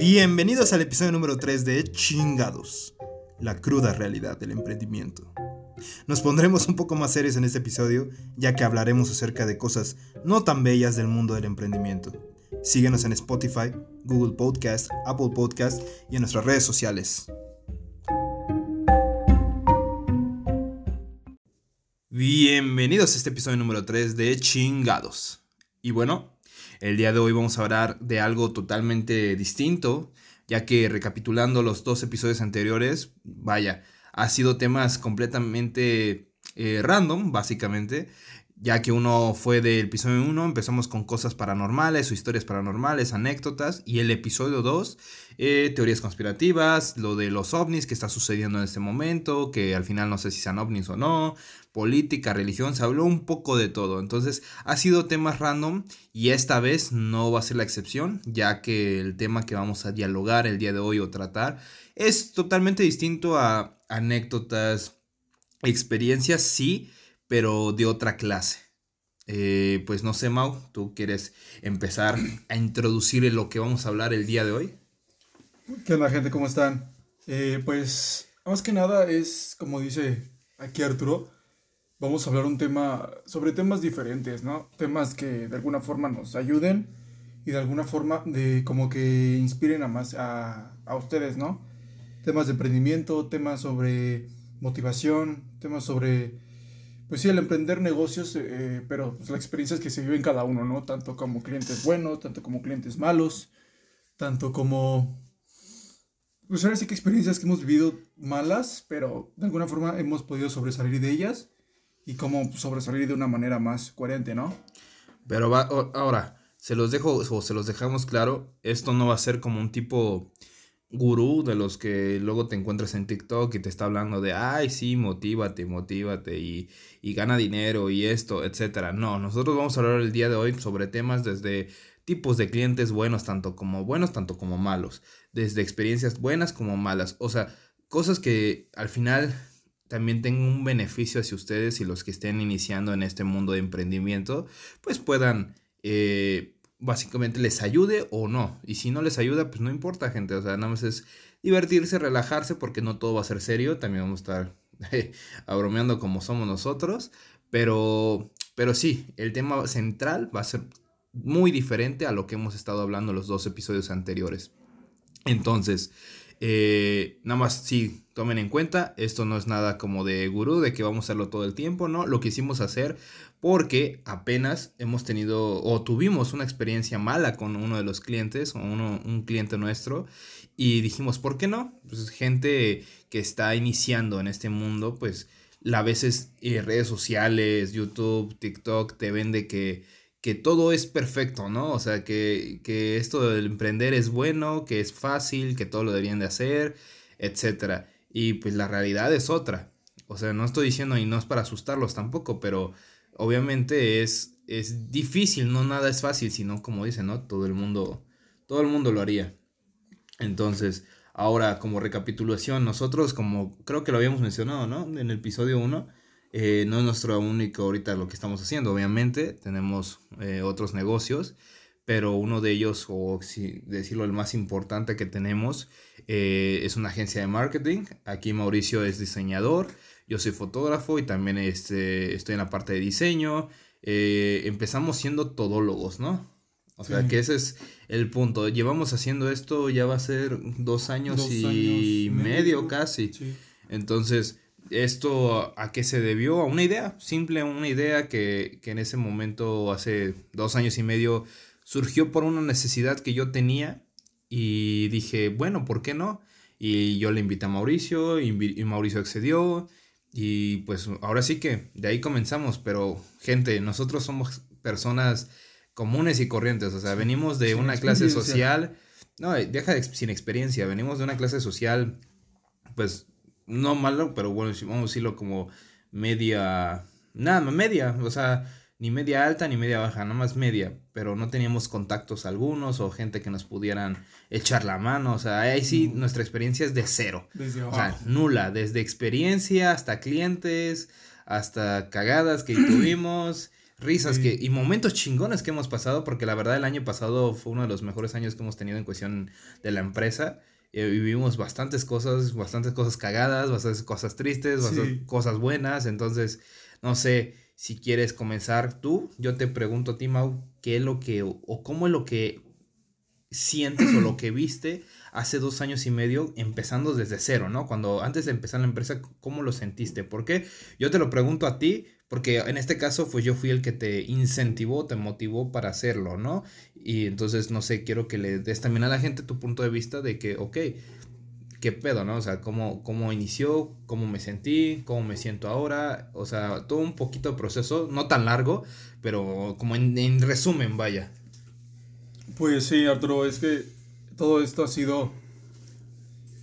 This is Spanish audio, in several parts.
Bienvenidos al episodio número 3 de Chingados, la cruda realidad del emprendimiento. Nos pondremos un poco más serios en este episodio, ya que hablaremos acerca de cosas no tan bellas del mundo del emprendimiento. Síguenos en Spotify, Google Podcast, Apple Podcast y en nuestras redes sociales. Bienvenidos a este episodio número 3 de Chingados. Y bueno, el día de hoy vamos a hablar de algo totalmente distinto, ya que recapitulando los dos episodios anteriores, vaya, ha sido temas completamente eh, random, básicamente, ya que uno fue del episodio 1, empezamos con cosas paranormales o historias paranormales, anécdotas, y el episodio 2, eh, teorías conspirativas, lo de los ovnis que está sucediendo en este momento, que al final no sé si sean ovnis o no, política, religión, se habló un poco de todo. Entonces ha sido temas random y esta vez no va a ser la excepción, ya que el tema que vamos a dialogar el día de hoy o tratar es totalmente distinto a anécdotas, experiencias, sí, pero de otra clase. Eh, pues no sé, Mau, ¿tú quieres empezar a introducir en lo que vamos a hablar el día de hoy? ¿Qué onda, gente? ¿Cómo están? Eh, pues, más que nada es, como dice aquí Arturo, vamos a hablar un tema sobre temas diferentes, ¿no? Temas que de alguna forma nos ayuden y de alguna forma de como que inspiren a más a, a ustedes, ¿no? Temas de emprendimiento, temas sobre motivación, temas sobre, pues sí, el emprender negocios, eh, pero pues, las experiencias que se viven cada uno, ¿no? Tanto como clientes buenos, tanto como clientes malos, tanto como, pues ahora sí que experiencias que hemos vivido malas, pero de alguna forma hemos podido sobresalir de ellas y cómo sobresalir de una manera más coherente, ¿no? Pero va, ahora, se los dejo o se los dejamos claro, esto no va a ser como un tipo gurú de los que luego te encuentras en TikTok y te está hablando de, ay, sí, motívate, motívate y, y gana dinero y esto, etcétera. No, nosotros vamos a hablar el día de hoy sobre temas desde tipos de clientes buenos, tanto como buenos, tanto como malos, desde experiencias buenas como malas, o sea, cosas que al final también tengan un beneficio hacia ustedes y los que estén iniciando en este mundo de emprendimiento, pues puedan, eh, básicamente les ayude o no. Y si no les ayuda, pues no importa, gente. O sea, nada más es divertirse, relajarse, porque no todo va a ser serio. También vamos a estar abromeando como somos nosotros. Pero, pero sí, el tema central va a ser muy diferente a lo que hemos estado hablando los dos episodios anteriores. Entonces, eh, nada más sí, tomen en cuenta, esto no es nada como de gurú, de que vamos a hacerlo todo el tiempo, ¿no? Lo quisimos hacer porque apenas hemos tenido o tuvimos una experiencia mala con uno de los clientes o uno, un cliente nuestro y dijimos, ¿por qué no? Pues gente que está iniciando en este mundo, pues a veces eh, redes sociales, YouTube, TikTok te vende que que todo es perfecto, ¿no? O sea, que, que esto del emprender es bueno, que es fácil, que todo lo deberían de hacer, etc. Y pues la realidad es otra. O sea, no estoy diciendo y no es para asustarlos tampoco, pero obviamente es, es difícil, no nada es fácil, sino como dicen, ¿no? Todo el mundo, todo el mundo lo haría. Entonces, ahora como recapitulación, nosotros como creo que lo habíamos mencionado, ¿no? En el episodio 1 eh, no es nuestro único ahorita lo que estamos haciendo, obviamente, tenemos eh, otros negocios, pero uno de ellos, o si decirlo el más importante que tenemos, eh, es una agencia de marketing. Aquí Mauricio es diseñador, yo soy fotógrafo y también este, estoy en la parte de diseño. empezamos siendo todólogos, ¿no? O sea, que ese es el punto. Llevamos haciendo esto, ya va a ser dos años y medio, casi. Entonces, ¿Esto a qué se debió? A una idea, simple una idea que, en ese momento, hace dos años y medio, surgió por una necesidad que yo tenía y dije, bueno, ¿por qué no? Y yo le invité a Mauricio y, Mauricio accedió y pues ahora sí que de ahí comenzamos, pero gente, nosotros somos personas comunes y corrientes, o sea, venimos de una clase social, no, deja sin experiencia, venimos de una clase social pues no malo, pero bueno, vamos a decirlo como media, nada, media, o sea, ni media alta ni media baja, nada más media, pero no teníamos contactos algunos o gente que nos pudieran echar la mano, o sea, ahí sí nuestra experiencia es de cero, o sea, nula, desde experiencia hasta clientes, hasta cagadas que tuvimos, risas que, y momentos chingones que hemos pasado, porque la verdad el año pasado fue uno de los mejores años que hemos tenido en cuestión de la empresa. Eh, vivimos bastantes cosas, bastantes cosas cagadas, bastantes cosas tristes, bastantes cosas buenas. Entonces, no sé si quieres comenzar tú. Yo te pregunto a ti, Mau, ¿qué es lo que, o cómo es lo que sientes o lo que viste hace dos años y medio empezando desde cero, ¿no? Cuando antes de empezar la empresa, ¿cómo lo sentiste? ¿Por qué? Yo te lo pregunto a ti porque en este caso, pues yo fui el que te incentivó, te motivó para hacerlo, ¿no? Y entonces, no sé, quiero que le des también a la gente tu punto de vista de que, ok, ¿qué pedo, no? O sea, cómo, cómo inició, cómo me sentí, cómo me siento ahora, o sea, todo un poquito de proceso, no tan largo, pero como en, resumen, vaya. Pues sí, Arturo, es que todo esto ha sido,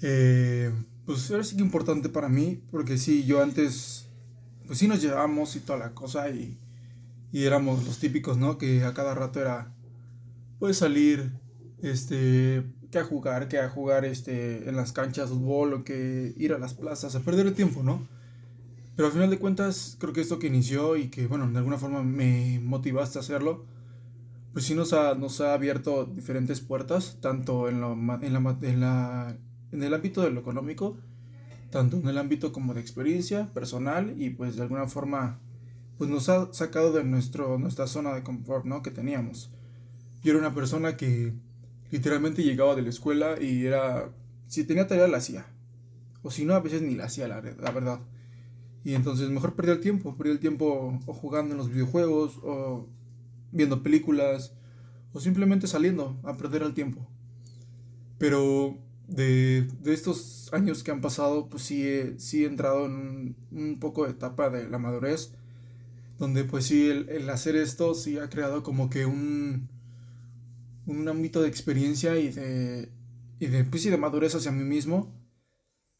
eh, pues ahora sí que importante para mí, porque sí, yo antes pues sí nos llevábamos y toda la cosa y, y éramos los típicos, ¿no? Que a cada rato era, pues salir, este, que a jugar, que a jugar, este, en las canchas de fútbol o que ir a las plazas, a perder el tiempo, ¿no? Pero al final de cuentas, creo que esto que inició y que, bueno, de alguna forma me motivaste a hacerlo, pues sí nos ha, nos ha abierto diferentes puertas, tanto en, lo, en, la, en, la, en el ámbito de lo económico, tanto en el ámbito como de experiencia personal y pues de alguna forma pues nos ha sacado de nuestro, nuestra zona de confort, ¿no? Que teníamos. Yo era una persona que literalmente llegaba de la escuela y era, si tenía tarea la hacía, o si no, a veces ni la hacía, la, verdad. Y entonces mejor perdía el tiempo, perdía el tiempo o jugando en los videojuegos, o viendo películas, o simplemente saliendo a perder el tiempo. Pero de, estos años que han pasado, pues sí he, sí entrado en un, poco de etapa de la madurez, donde pues sí el, hacer esto sí ha creado como que un, un ámbito de experiencia y de, y de, pues de madurez hacia mí mismo,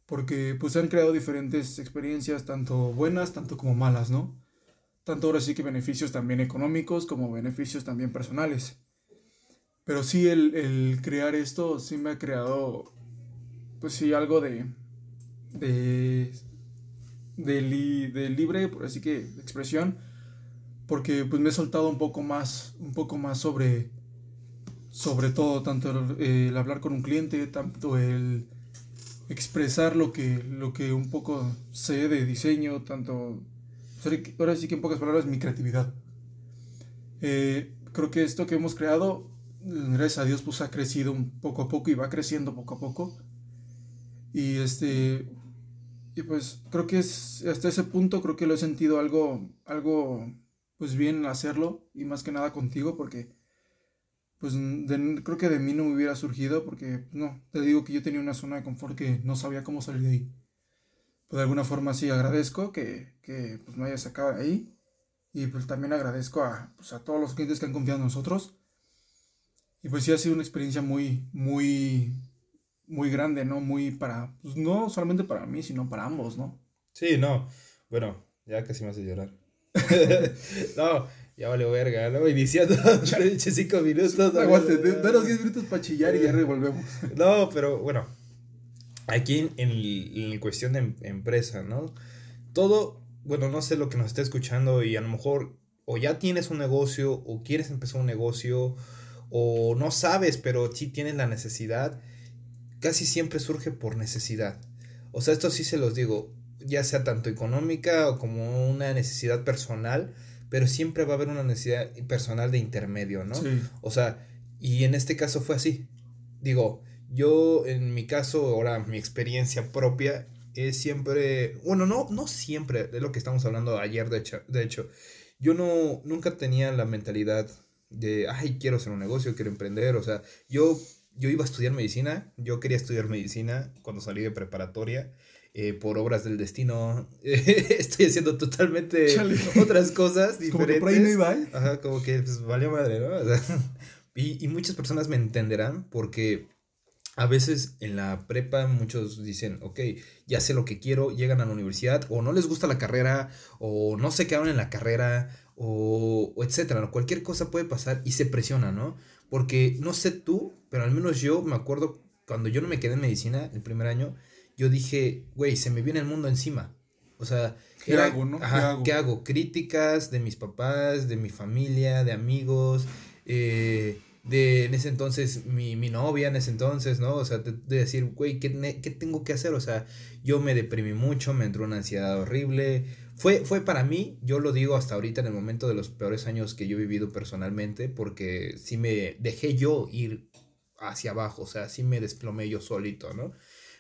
porque pues han creado diferentes experiencias, tanto buenas, tanto como malas, ¿no? Tanto ahora sí que beneficios también económicos como beneficios también personales. Pero sí, el, el crear esto sí me ha creado pues sí, algo de, de, de, libre, por así que, expresión, porque pues me he soltado un poco más, un poco más sobre, sobre todo, tanto el, hablar con un cliente, tanto el expresar lo que, lo que un poco sé de diseño, tanto, ahora sí que en pocas palabras, mi creatividad. Eh, creo que esto que hemos creado, gracias a Dios, pues ha crecido un poco a poco y va creciendo poco a poco. Y este, y pues creo que es, hasta ese punto creo que lo he sentido algo, algo, pues bien hacerlo y más que nada contigo porque, pues creo que de mí no me hubiera surgido porque, no, te digo que yo tenía una zona de confort que no sabía cómo salir de ahí. Pues de alguna forma sí agradezco que, que pues, me haya sacado de ahí y pues también agradezco a, pues, a todos los clientes que han confiado en nosotros. Y pues sí ha sido una experiencia muy, muy, muy grande, ¿no? Muy para, pues no solamente para mí, sino para ambos, ¿no? Sí, no. Bueno, ya casi me hace llorar. no, ya vale verga, ¿no? Iniciando, cinco minutos. Aguante, danos diez minutos para chillar y ya revolvemos. no, pero bueno, aquí en, en, cuestión de em, empresa, ¿no? Todo, bueno, no sé lo que nos está escuchando y a lo mejor o ya tienes un negocio o quieres empezar un negocio o no sabes, pero sí tienes la necesidad casi siempre surge por necesidad. O sea, esto sí se los digo, ya sea tanto económica o como una necesidad personal, pero siempre va a haber una necesidad personal de intermedio, ¿no? O sea, y en este caso fue así. Digo, yo en mi caso, ahora mi experiencia propia es siempre, bueno, no, no siempre, de lo que estamos hablando ayer, de hecho, de hecho, yo no, nunca tenía la mentalidad de, ay, quiero hacer un negocio, quiero emprender, o sea, yo yo iba a estudiar medicina, yo quería estudiar medicina cuando salí de preparatoria. Eh, por obras del destino, estoy haciendo totalmente otras cosas diferentes. Como que por ahí no iba. Ajá, como que pues valió madre, ¿no? y, y muchas personas me entenderán porque a veces en la prepa muchos dicen, ok, ya sé lo que quiero, llegan a la universidad, o no les gusta la carrera, o no se quedaron en la carrera, o, o etcétera. Cualquier cosa puede pasar y se presiona, ¿no? Porque no sé tú, pero al menos yo me acuerdo cuando yo no me quedé en medicina el primer año, yo dije, güey, se me viene el mundo encima. O sea, ¿Qué hago, no? ¿Qué, hago? Críticas de mis papás, de mi familia, de amigos, eh, de en ese entonces mi, novia, en ese entonces, ¿no? O sea, de, decir, güey, ¿qué, ¿qué, tengo que hacer? O sea, yo me deprimí mucho, me entró una ansiedad horrible. Fue, fue para mí, yo lo digo hasta ahorita en el momento de los peores años que yo he vivido personalmente, porque sí me dejé yo ir hacia abajo, o sea, sí me desplomé yo solito, ¿no?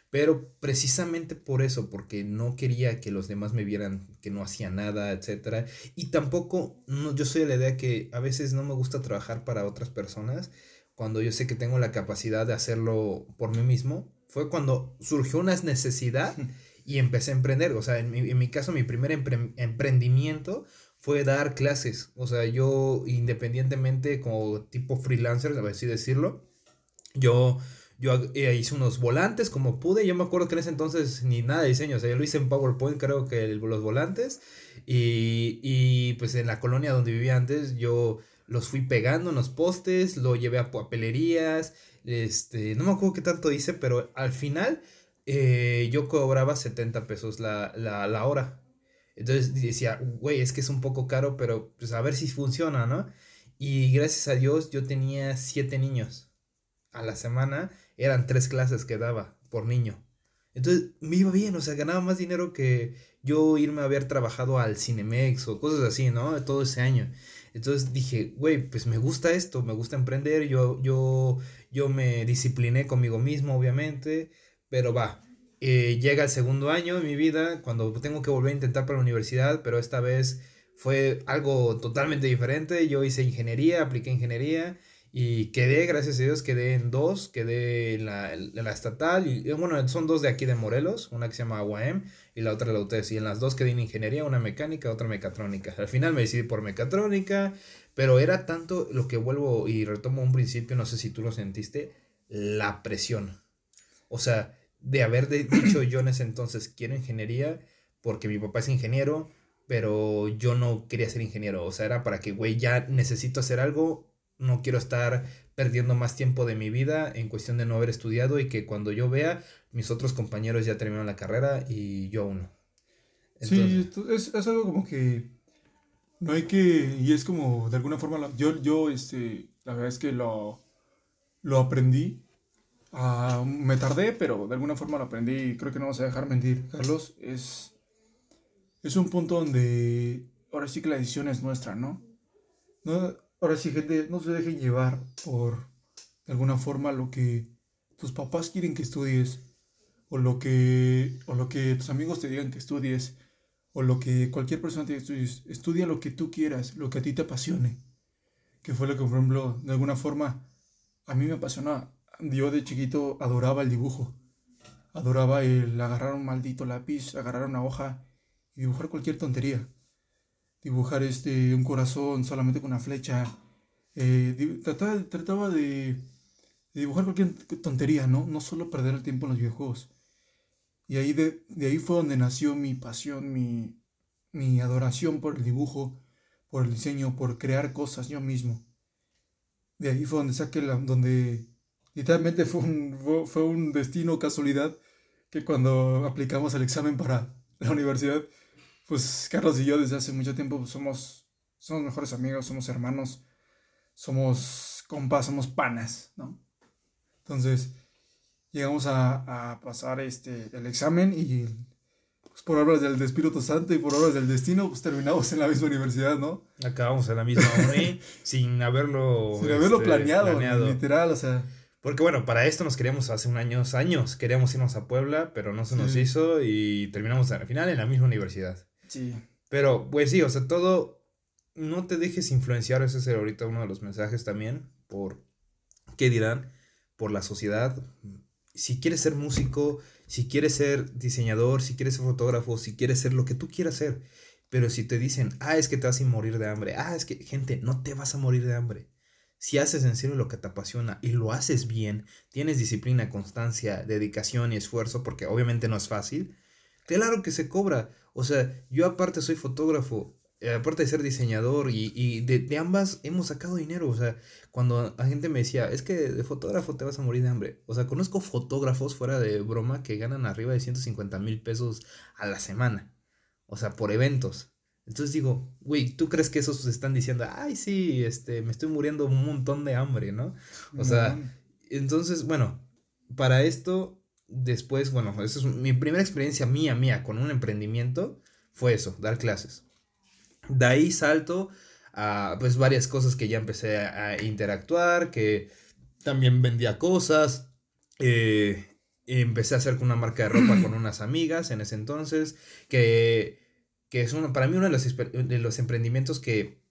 Pero precisamente por eso, porque no quería que los demás me vieran que no hacía nada, etc. Y tampoco, no, yo soy de la idea que a veces no me gusta trabajar para otras personas cuando yo sé que tengo la capacidad de hacerlo por mí mismo. Fue cuando surgió una necesidad y empecé a emprender. O sea, en mi, en mi caso, mi primer emprendimiento fue dar clases. O sea, yo independientemente como tipo freelancer, a así decirlo, yo yo eh, hice unos volantes como pude. Yo me acuerdo que en ese entonces ni nada de diseño. O sea, yo lo hice en PowerPoint, creo que los volantes. Y, y pues en la colonia donde vivía antes, yo los fui pegando en los postes, lo llevé a papelerías. Este, no me acuerdo qué tanto hice, pero al final eh, yo cobraba 70 pesos la, la, la hora. Entonces decía, güey, es que es un poco caro, pero pues a ver si funciona, ¿no? Y gracias a Dios yo tenía siete niños a la semana eran tres clases que daba por niño. Entonces me iba bien, o sea, ganaba más dinero que yo irme a haber trabajado al Cinemex o cosas así, ¿no? Todo ese año. Entonces dije, güey, pues me gusta esto, me gusta emprender, yo, yo, yo me discipliné conmigo mismo, obviamente, pero va, eh, llega el segundo año de mi vida, cuando tengo que volver a intentar para la universidad, pero esta vez fue algo totalmente diferente, yo hice ingeniería, apliqué ingeniería y quedé, gracias a Dios, quedé en dos, quedé en la, la estatal, y bueno, son dos de aquí de Morelos, una que se llama UAM y la otra la UTES, y en las dos quedé en ingeniería, una mecánica, otra mecatrónica. Al final me decidí por mecatrónica, pero era tanto lo que vuelvo y retomo un principio, no sé si tú lo sentiste, la presión. O sea, de haber dicho yo en ese entonces quiero ingeniería, porque mi papá es ingeniero, pero yo no quería ser ingeniero, o sea, era para que, güey, ya necesito hacer algo no quiero estar perdiendo más tiempo de mi vida en cuestión de no haber estudiado y que cuando yo vea, mis otros compañeros ya terminaron la carrera y yo aún no. sí, es, es, algo como que no hay que, y es como de alguna forma, yo, yo este, la verdad es que lo, lo aprendí, uh, me tardé, pero de alguna forma lo aprendí y creo que no vas a dejar mentir, Carlos, es, es un punto donde ahora sí que la decisión es nuestra, ¿no? No, Ahora sí, gente, no se dejen llevar por de alguna forma lo que tus papás quieren que estudies, o lo que, o lo que tus amigos te digan que estudies, o lo que cualquier persona te diga que estudies. Estudia lo que tú quieras, lo que a ti te apasione. Que fue lo que, por ejemplo, de alguna forma a mí me apasionaba. Yo de chiquito adoraba el dibujo. Adoraba el agarrar un maldito lápiz, agarrar una hoja y dibujar cualquier tontería dibujar este, un corazón solamente con una flecha. Eh, trataba, trataba de, dibujar cualquier tontería, ¿no? No solo perder el tiempo en los videojuegos. Y ahí de, ahí fue donde nació mi pasión, mi, mi adoración por el dibujo, por el diseño, por crear cosas yo mismo. De ahí fue donde saqué donde literalmente fue un, fue un destino, casualidad, que cuando aplicamos el examen para la universidad, pues Carlos y yo desde hace mucho tiempo pues, somos, somos mejores amigos, somos hermanos, somos compas, somos panas, ¿no? Entonces, llegamos a, pasar este, el examen y pues, por obras del Espíritu Santo y por obras del destino, pues terminamos en la misma universidad, ¿no? Acabamos en la misma uni sin haberlo... Sin haberlo este, planeado, literal, o sea... Porque bueno, para esto nos queríamos hace un años, años, queríamos irnos a Puebla, pero no se nos hizo y terminamos al final en la misma universidad. Sí. Pero, pues sí, o sea, todo, no te dejes influenciar, ese es ahorita uno de los mensajes también, por, ¿qué dirán? Por la sociedad. Si quieres ser músico, si quieres ser diseñador, si quieres ser fotógrafo, si quieres ser lo que tú quieras ser, pero si te dicen, ah, es que te vas a morir de hambre, ah, es que, gente, no te vas a morir de hambre. Si haces en serio lo que te apasiona y lo haces bien, tienes disciplina, constancia, dedicación y esfuerzo, porque obviamente no es fácil, claro que se cobra. O sea, yo aparte soy fotógrafo, eh, aparte de ser diseñador y, de, ambas hemos sacado dinero. O sea, cuando la gente me decía, es que de fotógrafo te vas a morir de hambre. O sea, conozco fotógrafos fuera de broma que ganan arriba de 150 mil pesos a la semana. O sea, por eventos. Entonces digo, güey, ¿tú crees que esos están diciendo, ay, sí, este, me estoy muriendo un montón de hambre, ¿no? O sea, entonces, bueno, para esto, después, bueno, esa es mi primera experiencia mía, mía, con un emprendimiento, fue eso, dar clases. De ahí salto a, pues, varias cosas que ya empecé a, interactuar, que también vendía cosas, eh, empecé a hacer una marca de ropa con unas amigas en ese entonces, que que es uno, para mí uno de los, de los emprendimientos que,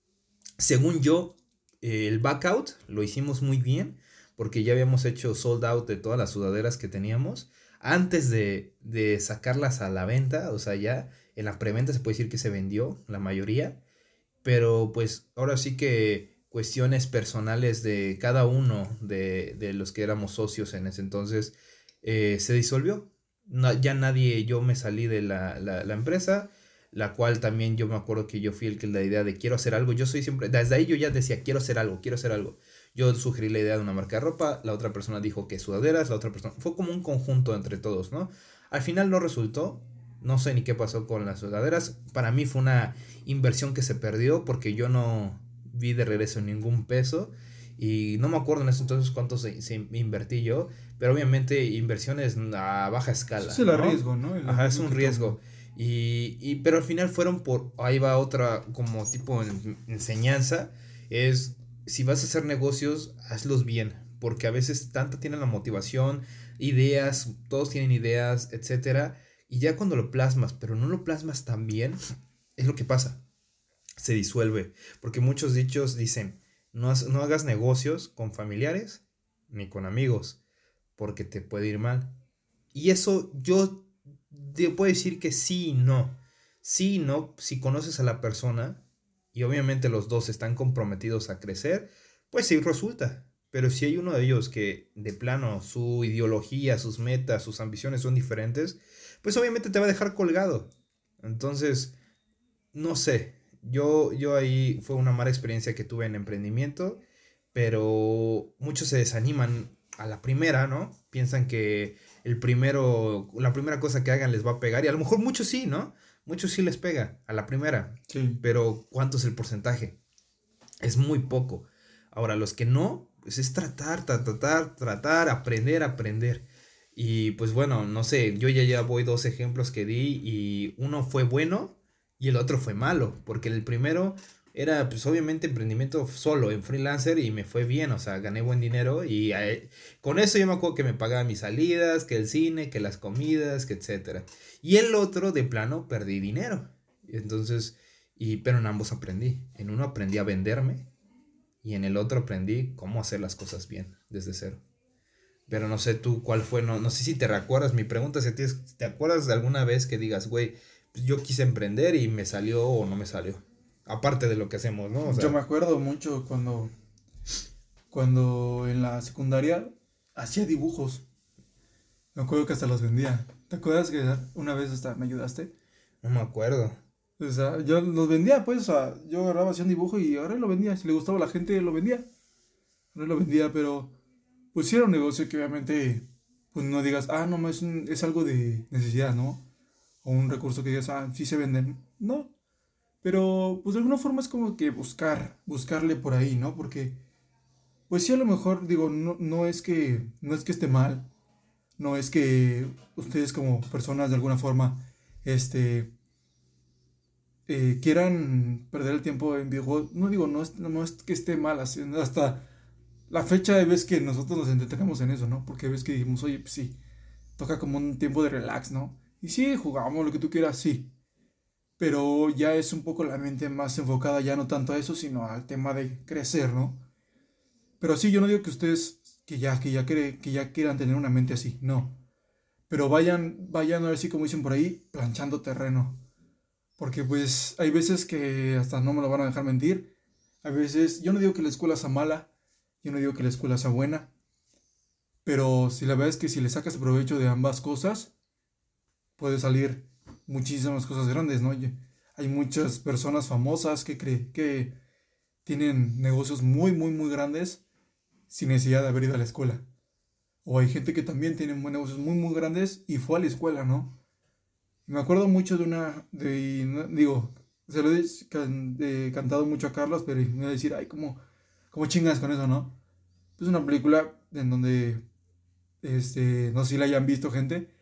según yo, el backout lo hicimos muy bien, porque ya habíamos hecho sold out de todas las sudaderas que teníamos. Antes de, de sacarlas a la venta, o sea, ya en la preventa se puede decir que se vendió la mayoría, pero pues ahora sí que cuestiones personales de cada uno de, de los que éramos socios en ese entonces eh, se disolvió. ya nadie, yo me salí de la, la, la empresa, la cual también yo me acuerdo que yo fui el que la idea de quiero hacer algo, yo soy siempre, desde ahí yo ya decía quiero hacer algo, quiero hacer algo. Yo sugerí la idea de una marca de ropa, la otra persona dijo que sudaderas, la otra persona, fue como un conjunto entre todos, ¿no? Al final no resultó, no sé ni qué pasó con las sudaderas, para mí fue una inversión que se perdió porque yo no vi de regreso ningún peso y no me acuerdo en ese entonces cuánto se, invertí yo, pero obviamente inversiones a baja escala. Es el riesgo, ¿no? Ajá, es un riesgo. Y, y, pero al final fueron por, ahí va otra como tipo enseñanza, es si vas a hacer negocios, hazlos bien, porque a veces tanto tienen la motivación, ideas, todos tienen ideas, etcétera, y ya cuando lo plasmas, pero no lo plasmas tan bien, es lo que pasa, se disuelve, porque muchos dichos dicen, no, no hagas negocios con familiares ni con amigos, porque te puede ir mal. Y eso yo te puedo decir que sí y no. Sí y no, si conoces a la persona y obviamente los dos están comprometidos a crecer, pues sí resulta. Pero si hay uno de ellos que de plano su ideología, sus metas, sus ambiciones son diferentes, pues obviamente te va a dejar colgado. Entonces, no sé, yo, yo ahí fue una mala experiencia que tuve en emprendimiento, pero muchos se desaniman a la primera, ¿no? Piensan que el primero, la primera cosa que hagan les va a pegar. Y a lo mejor muchos sí, ¿no? Muchos sí les pega a la primera. Sí. Pero ¿cuánto es el porcentaje? Es muy poco. Ahora, los que no, pues es tratar, tratar, tratar, aprender, aprender. Y pues bueno, no sé, yo ya, ya voy dos ejemplos que di y uno fue bueno y el otro fue malo, porque el primero era pues obviamente emprendimiento solo en freelancer y me fue bien, o sea, gané buen dinero y eh, con eso yo me acuerdo que me pagaba mis salidas, que el cine, que las comidas, que etcétera. Y el otro de plano perdí dinero. Entonces, y pero en ambos aprendí. En uno aprendí a venderme y en el otro aprendí cómo hacer las cosas bien desde cero. Pero no sé tú cuál fue, no, no sé si te recuerdas, mi pregunta es si te acuerdas de alguna vez que digas, güey, pues yo quise emprender y me salió o no me salió aparte de lo que hacemos, ¿no? Yo me acuerdo mucho cuando, cuando en la secundaria hacía dibujos. Me acuerdo que hasta los vendía. ¿Te acuerdas que una vez hasta me ayudaste? No me acuerdo. O sea, yo los vendía, pues, o sea, yo agarraba, hacía un dibujo y ahora lo vendía. Si le gustaba a la gente, lo vendía. No lo vendía, pero pues sí era un negocio que obviamente, pues no digas, ah, no, es, es algo de necesidad, ¿no? O un recurso que digas, ah, sí se venden. No, pero, pues de alguna forma es como que buscar, buscarle por ahí, ¿no? Porque, pues sí, a lo mejor, digo, no, no es que, no es que esté mal, no es que ustedes como personas de alguna forma, este, eh, quieran perder el tiempo en videojuegos. No digo, no es, no es que esté mal, hasta la fecha de vez que nosotros nos entretenemos en eso, ¿no? Porque ves que dijimos, oye, pues sí, toca como un tiempo de relax, ¿no? Y sí, jugamos lo que tú quieras, sí pero ya es un poco la mente más enfocada ya no tanto a eso, sino al tema de crecer, ¿no? Pero sí, yo no digo que ustedes que ya, que ya, que ya quieran tener una mente así, no. Pero vayan, vayan a ver si como dicen por ahí, planchando terreno. Porque pues hay veces que hasta no me lo van a dejar mentir. A veces, yo no digo que la escuela sea mala, yo no digo que la escuela sea buena. Pero si la verdad es que si le sacas provecho de ambas cosas, puede salir muchísimas cosas grandes, ¿no? Hay muchas personas famosas que, creen que tienen negocios muy, muy, muy grandes sin necesidad de haber ido a la escuela. O hay gente que también tiene negocios muy, muy grandes y fue a la escuela, ¿no? Me acuerdo mucho de una, de, digo, se lo he cantado mucho a Carlos, pero me voy a decir, ay, ¿cómo, cómo chingas con eso, no? Es una película en donde, este, no sé si la hayan visto gente,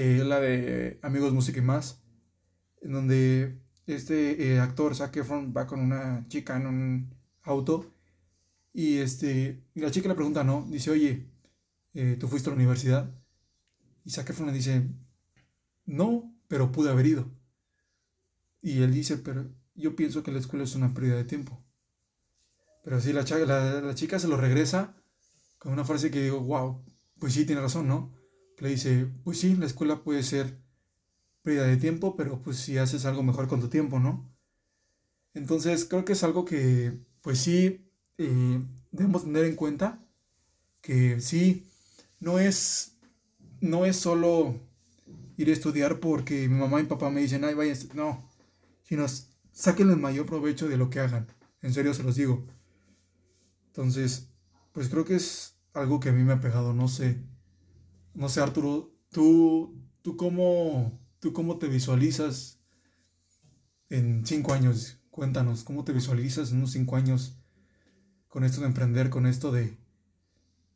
eh, la de Amigos, Música y Más, en donde este eh, actor, Zac Efron, va con una chica en un auto y, este, y la chica le pregunta, ¿no? Dice, oye, eh, ¿tú fuiste a la universidad? Y Zac Efron le dice, no, pero pude haber ido. Y él dice, pero yo pienso que la escuela es una pérdida de tiempo. Pero sí, la, la, chica se lo regresa con una frase que digo, wow, pues sí, tiene razón, ¿no? Le dice, pues sí, la escuela puede ser pérdida de tiempo, pero pues si haces algo mejor con tu tiempo, ¿no? Entonces creo que es algo que, pues sí, eh, debemos tener en cuenta que sí, no es, no es solo ir a estudiar porque mi mamá y papá me dicen, ay, vaya, no, sino saquen el mayor provecho de lo que hagan, en serio se los digo. Entonces, pues creo que es algo que a mí me ha pegado, no sé, no sé Arturo, tú, tú cómo, tú cómo te visualizas en cinco años, cuéntanos, ¿cómo te visualizas en unos cinco años con esto de emprender, con esto de,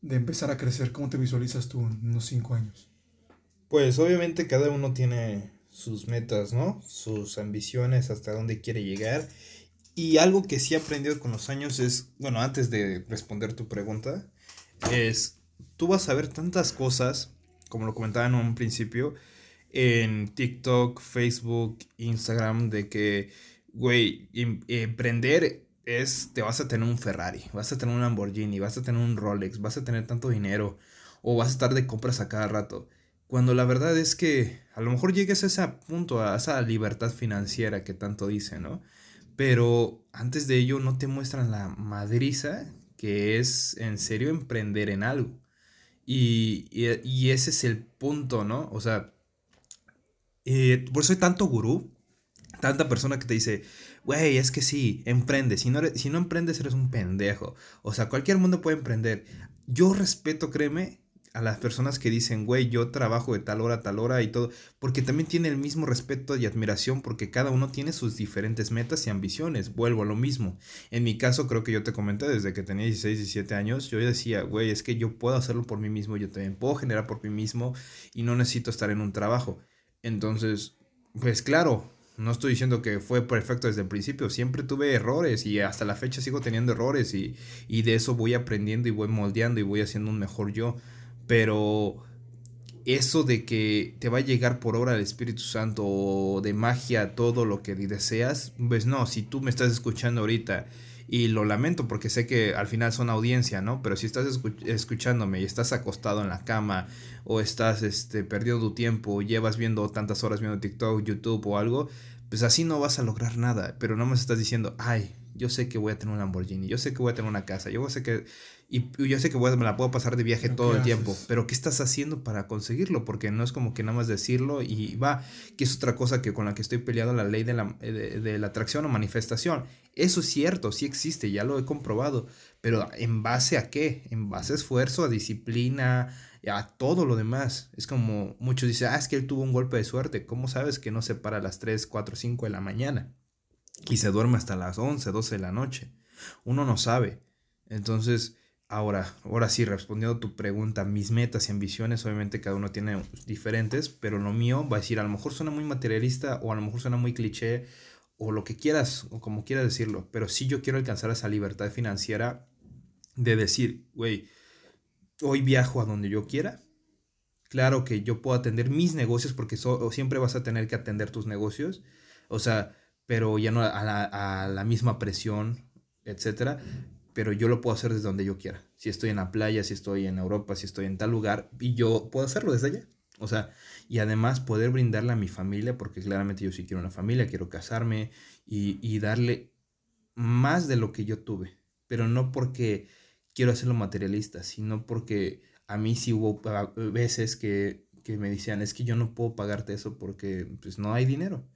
de empezar a crecer? ¿Cómo te visualizas tú en unos cinco años? Pues obviamente cada uno tiene sus metas, ¿no? Sus ambiciones, hasta dónde quiere llegar. Y algo que sí he aprendido con los años es, bueno, antes de responder tu pregunta, es, tú vas a ver tantas cosas, como lo comentaba en un principio, en TikTok, Facebook, Instagram, de que, güey, em, emprender es, te vas a tener un Ferrari, vas a tener un Lamborghini, vas a tener un Rolex, vas a tener tanto dinero, o vas a estar de compras a cada rato. Cuando la verdad es que a lo mejor llegues a ese punto, a esa libertad financiera que tanto dice, ¿no? Pero antes de ello no te muestran la madriza que es en serio emprender en algo. Y, ese es el punto, ¿no? O sea, eh, por eso hay tanto gurú, tanta persona que te dice, güey, es que sí, emprende. Si no, si no emprendes, eres un pendejo. O sea, cualquier mundo puede emprender. Yo respeto, créeme, a las personas que dicen, güey, yo trabajo de tal hora a tal hora y todo, porque también tiene el mismo respeto y admiración porque cada uno tiene sus diferentes metas y ambiciones. Vuelvo a lo mismo. En mi caso, creo que yo te comenté desde que tenía 16, 17 años, yo decía, güey, es que yo puedo hacerlo por mí mismo, yo también puedo generar por mí mismo y no necesito estar en un trabajo. Entonces, pues claro, no estoy diciendo que fue perfecto desde el principio, siempre tuve errores y hasta la fecha sigo teniendo errores y, y de eso voy aprendiendo y voy moldeando y voy haciendo un mejor yo. Pero eso de que te va a llegar por obra del Espíritu Santo o de magia todo lo que deseas, pues no, si tú me estás escuchando ahorita y lo lamento porque sé que al final son audiencia, ¿no? Pero si estás escuchándome y estás acostado en la cama o estás este, perdiendo tu tiempo, o llevas viendo tantas horas viendo TikTok, YouTube o algo, pues así no vas a lograr nada, pero no me estás diciendo, ay, yo sé que voy a tener un Lamborghini, yo sé que voy a tener una casa, yo sé que y yo sé que me la puedo pasar de viaje todo el tiempo, pero ¿qué estás haciendo para conseguirlo? Porque no es como que nada más decirlo y va, que es otra cosa que con la que estoy peleando, la ley de la, de, la atracción o manifestación. Eso es cierto, sí existe, ya lo he comprobado, pero ¿en base a qué? En base a esfuerzo, a disciplina, a todo lo demás. Es como muchos dicen, ah, es que él tuvo un golpe de suerte. ¿Cómo sabes que no se para a las 3, 4, 5 de la mañana? Y se duerme hasta las 11, 12 de la noche. Uno no sabe. Entonces, Ahora, ahora sí, respondiendo a tu pregunta, mis metas y ambiciones, obviamente cada uno tiene diferentes, pero lo mío va a decir, a lo mejor suena muy materialista o a lo mejor suena muy cliché o lo que quieras o como quieras decirlo, pero sí yo quiero alcanzar esa libertad financiera de decir, güey, hoy viajo a donde yo quiera. Claro que yo puedo atender mis negocios porque siempre vas a tener que atender tus negocios, o sea, pero ya no a la, a la misma presión, etcétera pero yo lo puedo hacer desde donde yo quiera. Si estoy en la playa, si estoy en Europa, si estoy en tal lugar, y yo puedo hacerlo desde allá. O sea, y además poder brindarle a mi familia, porque claramente yo sí quiero una familia, quiero casarme y, darle más de lo que yo tuve. Pero no porque quiero hacerlo materialista, sino porque a mí sí hubo veces que, que me decían, es que yo no puedo pagarte eso porque pues no hay dinero.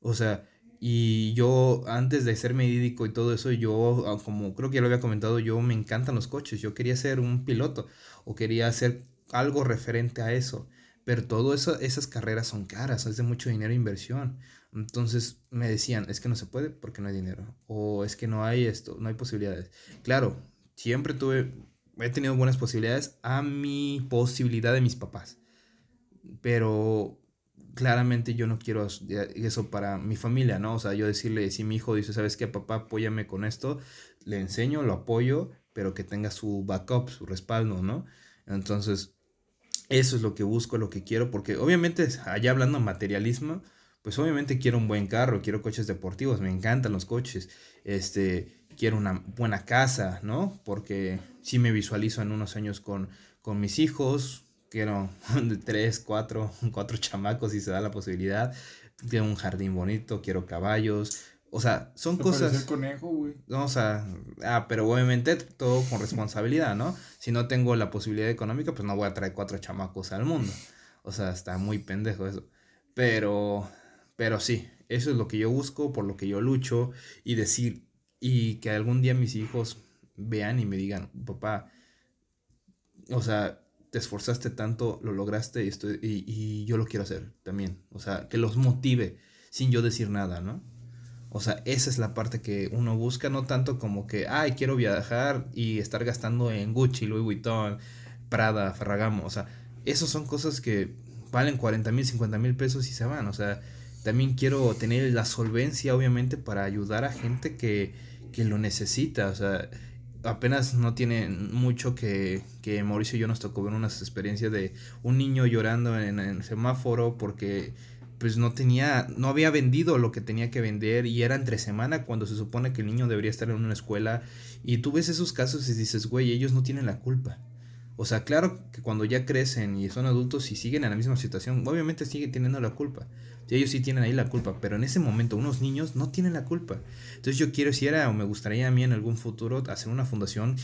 O sea, y yo, antes de ser médico y todo eso, yo, ah, como creo que ya lo había comentado, yo me encantan los coches. Yo quería ser un piloto o quería hacer algo referente a eso. Pero todo eso, esas carreras son caras, es de mucho dinero de inversión. Entonces me decían, es que no se puede porque no hay dinero. O es que no hay esto, no hay posibilidades. Claro, siempre tuve, he tenido buenas posibilidades a mi posibilidad de mis papás. Pero claramente yo no quiero eso para mi familia, ¿no? O sea, yo decirle, si mi hijo dice, ¿sabes qué, papá, apóyame con esto? Le enseño, lo apoyo, pero que tenga su backup, su respaldo, ¿no? Entonces, eso es lo que busco, lo que quiero, porque obviamente, allá hablando materialismo, pues obviamente quiero un buen carro, quiero coches deportivos, me encantan los coches, este, quiero una buena casa, ¿no? Porque sí me visualizo en unos años con, con mis hijos, quiero tres, cuatro, cuatro chamacos si se da la posibilidad. Quiero un jardín bonito, quiero caballos. O sea, son cosas. Conejo, güey. No, o sea, ah, pero obviamente todo con responsabilidad, ¿no? Si no tengo la posibilidad económica, pues no voy a traer cuatro chamacos al mundo. O sea, está muy pendejo eso. Pero, pero sí, eso es lo que yo busco, por lo que yo lucho y decir, y que algún día mis hijos vean y me digan, papá, o sea, te esforzaste tanto, lo lograste y, estoy, y, yo lo quiero hacer también. O sea, que los motive sin yo decir nada, ¿no? O sea, esa es la parte que uno busca, no tanto como que, ay, quiero viajar y estar gastando en Gucci, Louis Vuitton, Prada, Ferragamo. O sea, esas son cosas que valen 40 mil, 50 mil pesos y se van. O sea, también quiero tener la solvencia, obviamente, para ayudar a gente que, que lo necesita. O sea, apenas no tiene mucho que, que Mauricio y yo nos tocó ver unas experiencias de un niño llorando en, el semáforo porque pues no tenía, no había vendido lo que tenía que vender y era entre semana cuando se supone que el niño debería estar en una escuela y tú ves esos casos y dices, güey, ellos no tienen la culpa. O sea, claro que cuando ya crecen y son adultos y siguen en la misma situación, obviamente siguen teniendo la culpa. Ellos sí tienen ahí la culpa, pero en ese momento unos niños no tienen la culpa. Entonces yo quiero, si era o me gustaría a mí en algún futuro hacer una fundación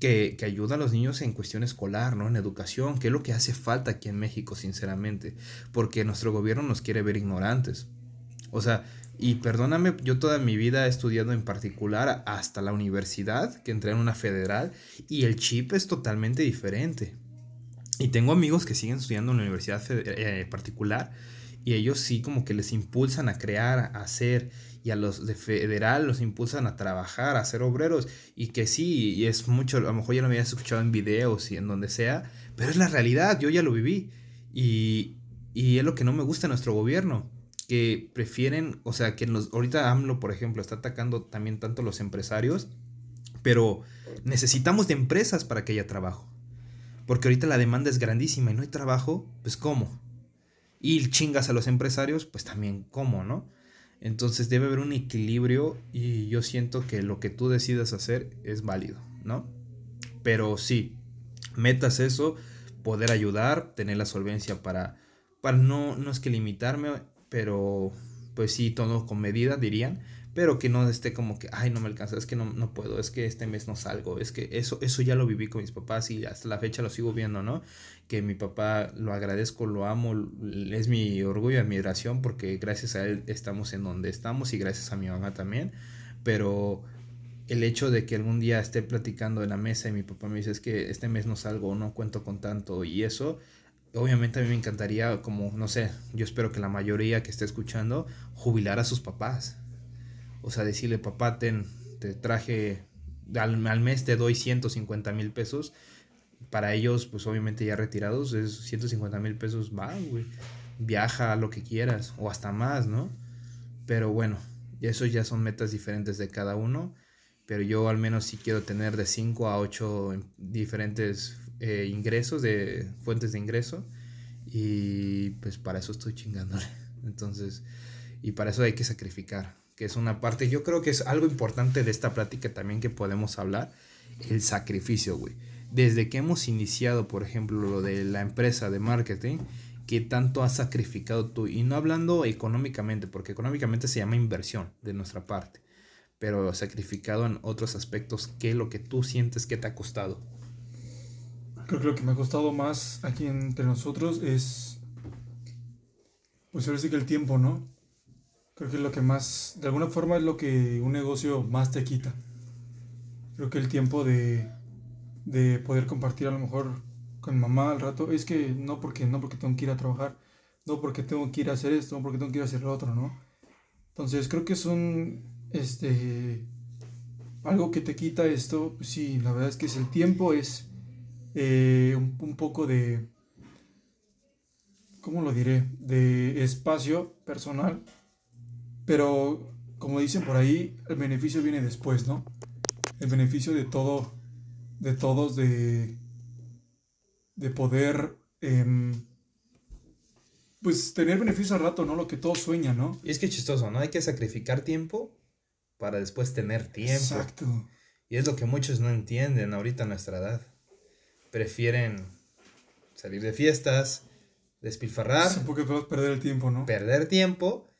que, que ayuda a los niños en cuestión escolar, ¿no? En educación, que es lo que hace falta aquí en México, sinceramente, porque nuestro gobierno nos quiere ver ignorantes. O sea, y perdóname, yo toda mi vida he estudiado en particular hasta la universidad, que entré en una federal, y el chip es totalmente diferente. Y tengo amigos que siguen estudiando en la universidad eh, particular y ellos sí como que les impulsan a crear, a hacer, y a los de federal los impulsan a trabajar, a ser obreros, y que sí, y es mucho, a lo mejor ya lo habías escuchado en videos y en donde sea, pero es la realidad, yo ya lo viví, y, y es lo que no me gusta de nuestro gobierno, que prefieren, o sea, que nos, ahorita AMLO, por ejemplo, está atacando también tanto los empresarios, pero necesitamos de empresas para que haya trabajo. Porque ahorita la demanda es grandísima y no hay trabajo, pues ¿cómo? Y chingas a los empresarios, pues también ¿cómo, no? Entonces debe haber un equilibrio y yo siento que lo que tú decidas hacer es válido, ¿no? Pero sí, metas eso, poder ayudar, tener la solvencia para, para no, no es que limitarme, pero pues sí, todo con medida, dirían, pero que no esté como que, ay, no me alcanza, es que no, no puedo, es que este mes no salgo, es que eso, eso ya lo viví con mis papás y hasta la fecha lo sigo viendo, ¿no? Que mi papá lo agradezco, lo amo, es mi orgullo admiración porque gracias a él estamos en donde estamos y gracias a mi mamá también, pero el hecho de que algún día esté platicando en la mesa y mi papá me dice es que este mes no salgo, no cuento con tanto y eso, obviamente a mí me encantaría, como, no sé, yo espero que la mayoría que esté escuchando, jubilar a sus papás. O sea, decirle, papá, ten, te traje, al, mes te doy 150 mil pesos. Para ellos, pues obviamente ya retirados, es 150 mil pesos, va, güey. Viaja lo que quieras, o hasta más, ¿no? Pero bueno, eso ya son metas diferentes de cada uno. Pero yo al menos sí quiero tener de 5 a 8 diferentes eh, ingresos, de fuentes de ingreso. Y pues para eso estoy chingándole. Entonces, y para eso hay que sacrificar, que es una parte, yo creo que es algo importante de esta plática también que podemos hablar, el sacrificio, güey. Desde que hemos iniciado, por ejemplo, lo de la empresa de marketing, ¿qué tanto has sacrificado tú? Y no hablando económicamente, porque económicamente se llama inversión de nuestra parte, pero sacrificado en otros aspectos, ¿qué es lo que tú sientes que te ha costado? Creo que lo que me ha costado más aquí entre nosotros es, pues ahora sí que el tiempo, ¿no? Creo que lo que más, de alguna forma es lo que un negocio más te quita. Creo que el tiempo de, de poder compartir a lo mejor con mamá al rato, es que no porque, no porque tengo que ir a trabajar, no porque tengo que ir a hacer esto, no porque tengo que ir a hacer lo otro, ¿no? Entonces creo que es un, este, algo que te quita esto, pues sí, la verdad es que es el tiempo, es eh, un, un poco de, ¿cómo lo diré? De espacio personal, pero como dicen por ahí, el beneficio viene después, ¿no? El beneficio de todo, de todos, de, de poder, em, pues tener beneficio al rato, ¿no? Lo que todos sueñan, ¿no? Y es que chistoso, ¿no? Hay que sacrificar tiempo para después tener tiempo. Exacto. Y es lo que muchos no entienden ahorita a nuestra edad. Prefieren salir de fiestas, despilfarrar. Sí, porque vas a perder el tiempo, ¿no? Perder tiempo,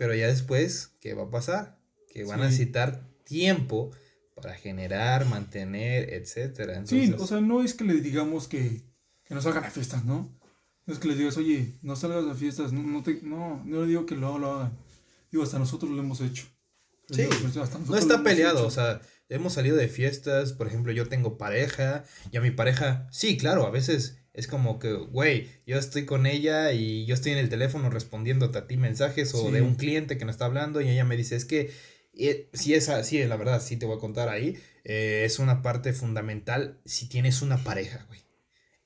pero ya después, ¿qué va a pasar? Que van a necesitar tiempo para generar, mantener, etcétera. Sí, o sea, no es que le digamos que, que no salgan a fiestas, ¿no? No es que les digas, oye, no salgas a fiestas, no, no, te, no, no le digo que lo, lo hagan. Digo, hasta nosotros lo hemos hecho. Sí, no está peleado, o sea, hemos salido de fiestas, por ejemplo, yo tengo pareja y a mi pareja, sí, claro, a veces es como que, güey, yo estoy con ella y yo estoy en el teléfono respondiéndote a ti mensajes o de un cliente que nos está hablando y ella me dice, es que eh, si es así, la verdad, sí te voy a contar ahí, eh, es una parte fundamental si tienes una pareja, güey.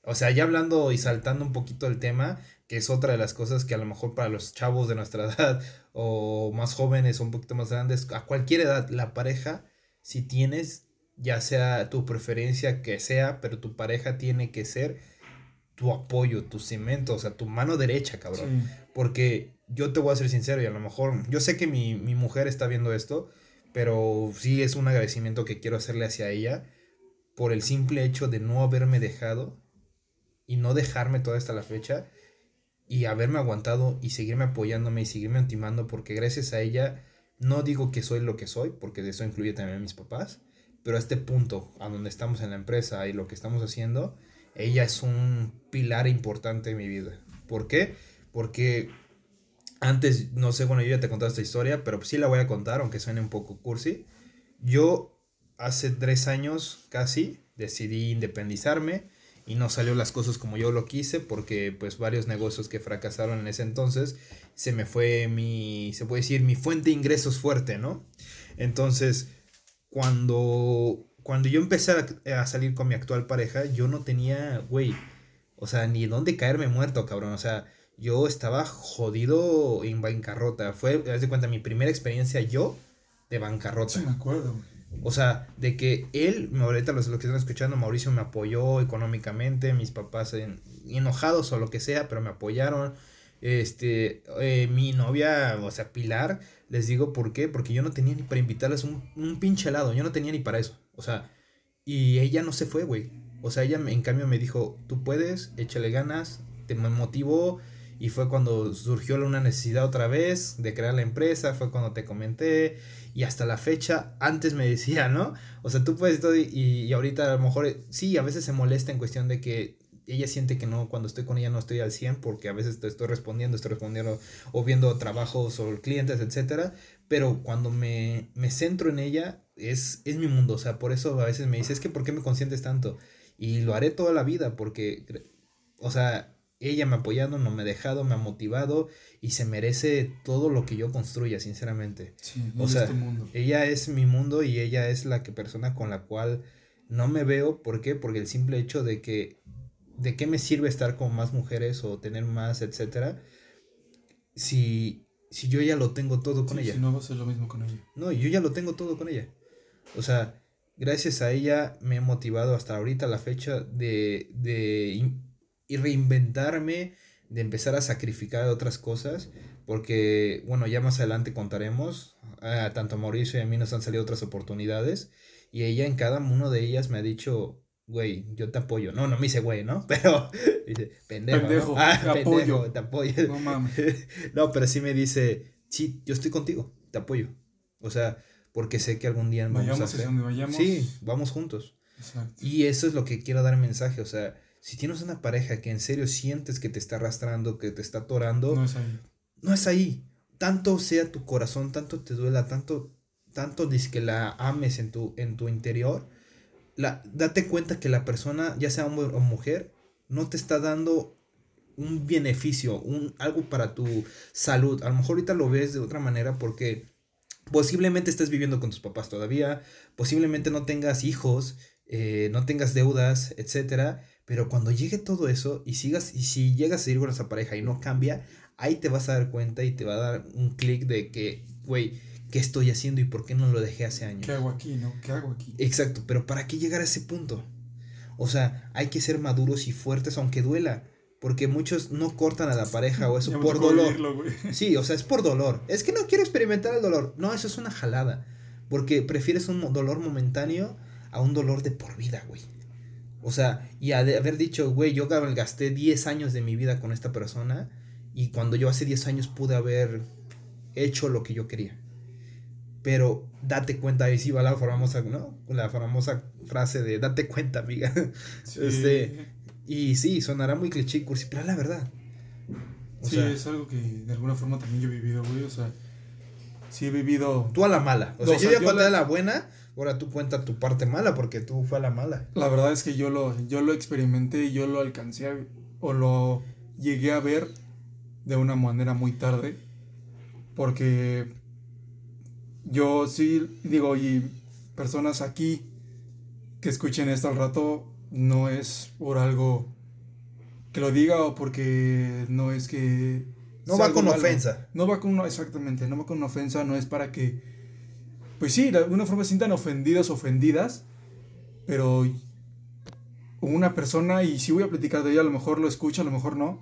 O sea, ya hablando y saltando un poquito el tema, que es otra de las cosas que a lo mejor para los chavos de nuestra edad o más jóvenes o un poquito más grandes, a cualquier edad, la pareja, si tienes, ya sea tu preferencia que sea, pero tu pareja tiene que ser tu apoyo, tu cemento, o sea, tu mano derecha, cabrón. Porque yo te voy a ser sincero y a lo mejor, yo sé que mi, mi mujer está viendo esto, pero sí es un agradecimiento que quiero hacerle hacia ella por el simple hecho de no haberme dejado y no dejarme toda esta la fecha y haberme aguantado y seguirme apoyándome y seguirme intimando porque gracias a ella no digo que soy lo que soy porque eso incluye también a mis papás pero a este punto a donde estamos en la empresa y lo que estamos haciendo ella es un pilar importante en mi vida ¿por qué? porque antes no sé bueno yo ya te he esta historia pero sí la voy a contar aunque suene un poco cursi yo hace tres años casi decidí independizarme y no salió las cosas como yo lo quise porque pues varios negocios que fracasaron en ese entonces se me fue mi, se puede decir, mi fuente de ingresos fuerte, ¿no? Entonces, cuando, cuando yo empecé a, salir con mi actual pareja, yo no tenía, güey, o sea, ni dónde caerme muerto, cabrón, o sea, yo estaba jodido en bancarrota, fue, haz de cuenta, mi primera experiencia yo de bancarrota. Sí, me acuerdo, güey. O sea, de que él, ahorita los, que están escuchando, Mauricio me apoyó económicamente, mis papás enojados o lo que sea, pero me apoyaron. Este, eh, mi novia, o sea, Pilar, les digo por qué, porque yo no tenía ni para invitarles un, un pinche helado, yo no tenía ni para eso. O sea, y ella no se fue, güey. O sea, ella en cambio me dijo, tú puedes, échale ganas, te motivó, y fue cuando surgió una necesidad otra vez de crear la empresa, fue cuando te comenté y hasta la fecha antes me decía, ¿no? O sea, tú puedes todo y, y ahorita a lo mejor sí, a veces se molesta en cuestión de que ella siente que no, cuando estoy con ella no estoy al 100 porque a veces te estoy respondiendo, estoy respondiendo o viendo trabajos o clientes, etcétera, pero cuando me, me centro en ella es, es mi mundo, o sea, por eso a veces me dice, es que ¿por qué me consientes tanto? Y lo haré toda la vida porque, o sea, ella me ha apoyado, no me ha dejado, me ha motivado y se merece todo lo que yo construya, sinceramente. Sí, o sea, mundo. ella es mi mundo y ella es la que persona con la cual no me veo, ¿por qué? Porque el simple hecho de que de qué me sirve estar con más mujeres o tener más, etcétera, si si yo ya lo tengo todo con ella. Si no va a ser lo mismo con ella. No, yo ya lo tengo todo con ella. O sea, gracias a ella me he motivado hasta ahorita la fecha de, de y reinventarme, de empezar a sacrificar otras cosas, porque, bueno, ya más adelante contaremos, a tanto a Mauricio y a mí nos han salido otras oportunidades, y ella en cada uno de ellas me ha dicho, güey, yo te apoyo. No, no me dice güey, ¿no? Pero dice, pendejo. Pendejo, ah, te apoyo. te apoyo. No mames. no, pero sí me dice, sí, yo estoy contigo, te apoyo. O sea, porque sé que algún día vamos a hacer. vayamos. Sí, vamos juntos. Exacto. Y eso es lo que quiero dar mensaje, o sea, si tienes una pareja que en serio sientes que te está arrastrando, que te está atorando, no es ahí. No es ahí. Tanto sea tu corazón, tanto te duela, tanto, tanto que la ames en tu, en tu interior, la, date cuenta que la persona, ya sea hombre o mujer, no te está dando un beneficio, un, algo para tu salud. A lo mejor ahorita lo ves de otra manera porque posiblemente estés viviendo con tus papás todavía, posiblemente no tengas hijos, eh, no tengas deudas, etcétera. Pero cuando llegue todo eso y sigas, y si llegas a seguir con esa pareja y no cambia, ahí te vas a dar cuenta y te va a dar un clic de que, güey, ¿qué estoy haciendo y por qué no lo dejé hace años? ¿Qué hago aquí, no? ¿Qué hago aquí? Exacto, pero ¿para qué llegar a ese punto? O sea, hay que ser maduros y fuertes aunque duela. Porque muchos no cortan a la pareja o eso por dolor. sí, o sea, es por dolor. Es que no quiero experimentar el dolor. No, eso es una jalada. Porque prefieres un dolor momentáneo a un dolor de por vida, güey. O sea, y haber dicho, güey, yo gasté 10 años de mi vida con esta persona y cuando yo hace 10 años pude haber hecho lo que yo quería. Pero date cuenta, ahí sí va la famosa, ¿no? La famosa frase de date cuenta, amiga. Este, y sí, sonará muy cliché, cursi, pero es la verdad. sí, es algo que de alguna forma también yo he vivido, güey. O sea, sí he vivido. Tú a la mala. O sea, yo ya conté la... la buena, ahora tú cuenta tu parte mala, porque tú fue a la mala. La verdad es que yo lo, yo lo experimenté y yo lo alcancé o lo llegué a ver de una manera muy tarde. Porque yo sí digo, y personas aquí que escuchen esto al rato, no es por algo que lo diga o porque no es que... No va con ofensa. No va con una, exactamente, no va con una ofensa, no es para que, pues sí, de alguna forma se sientan ofendidos, ofendidas, pero una persona, y si voy a platicar de ella, a lo mejor lo escucha, a lo mejor no.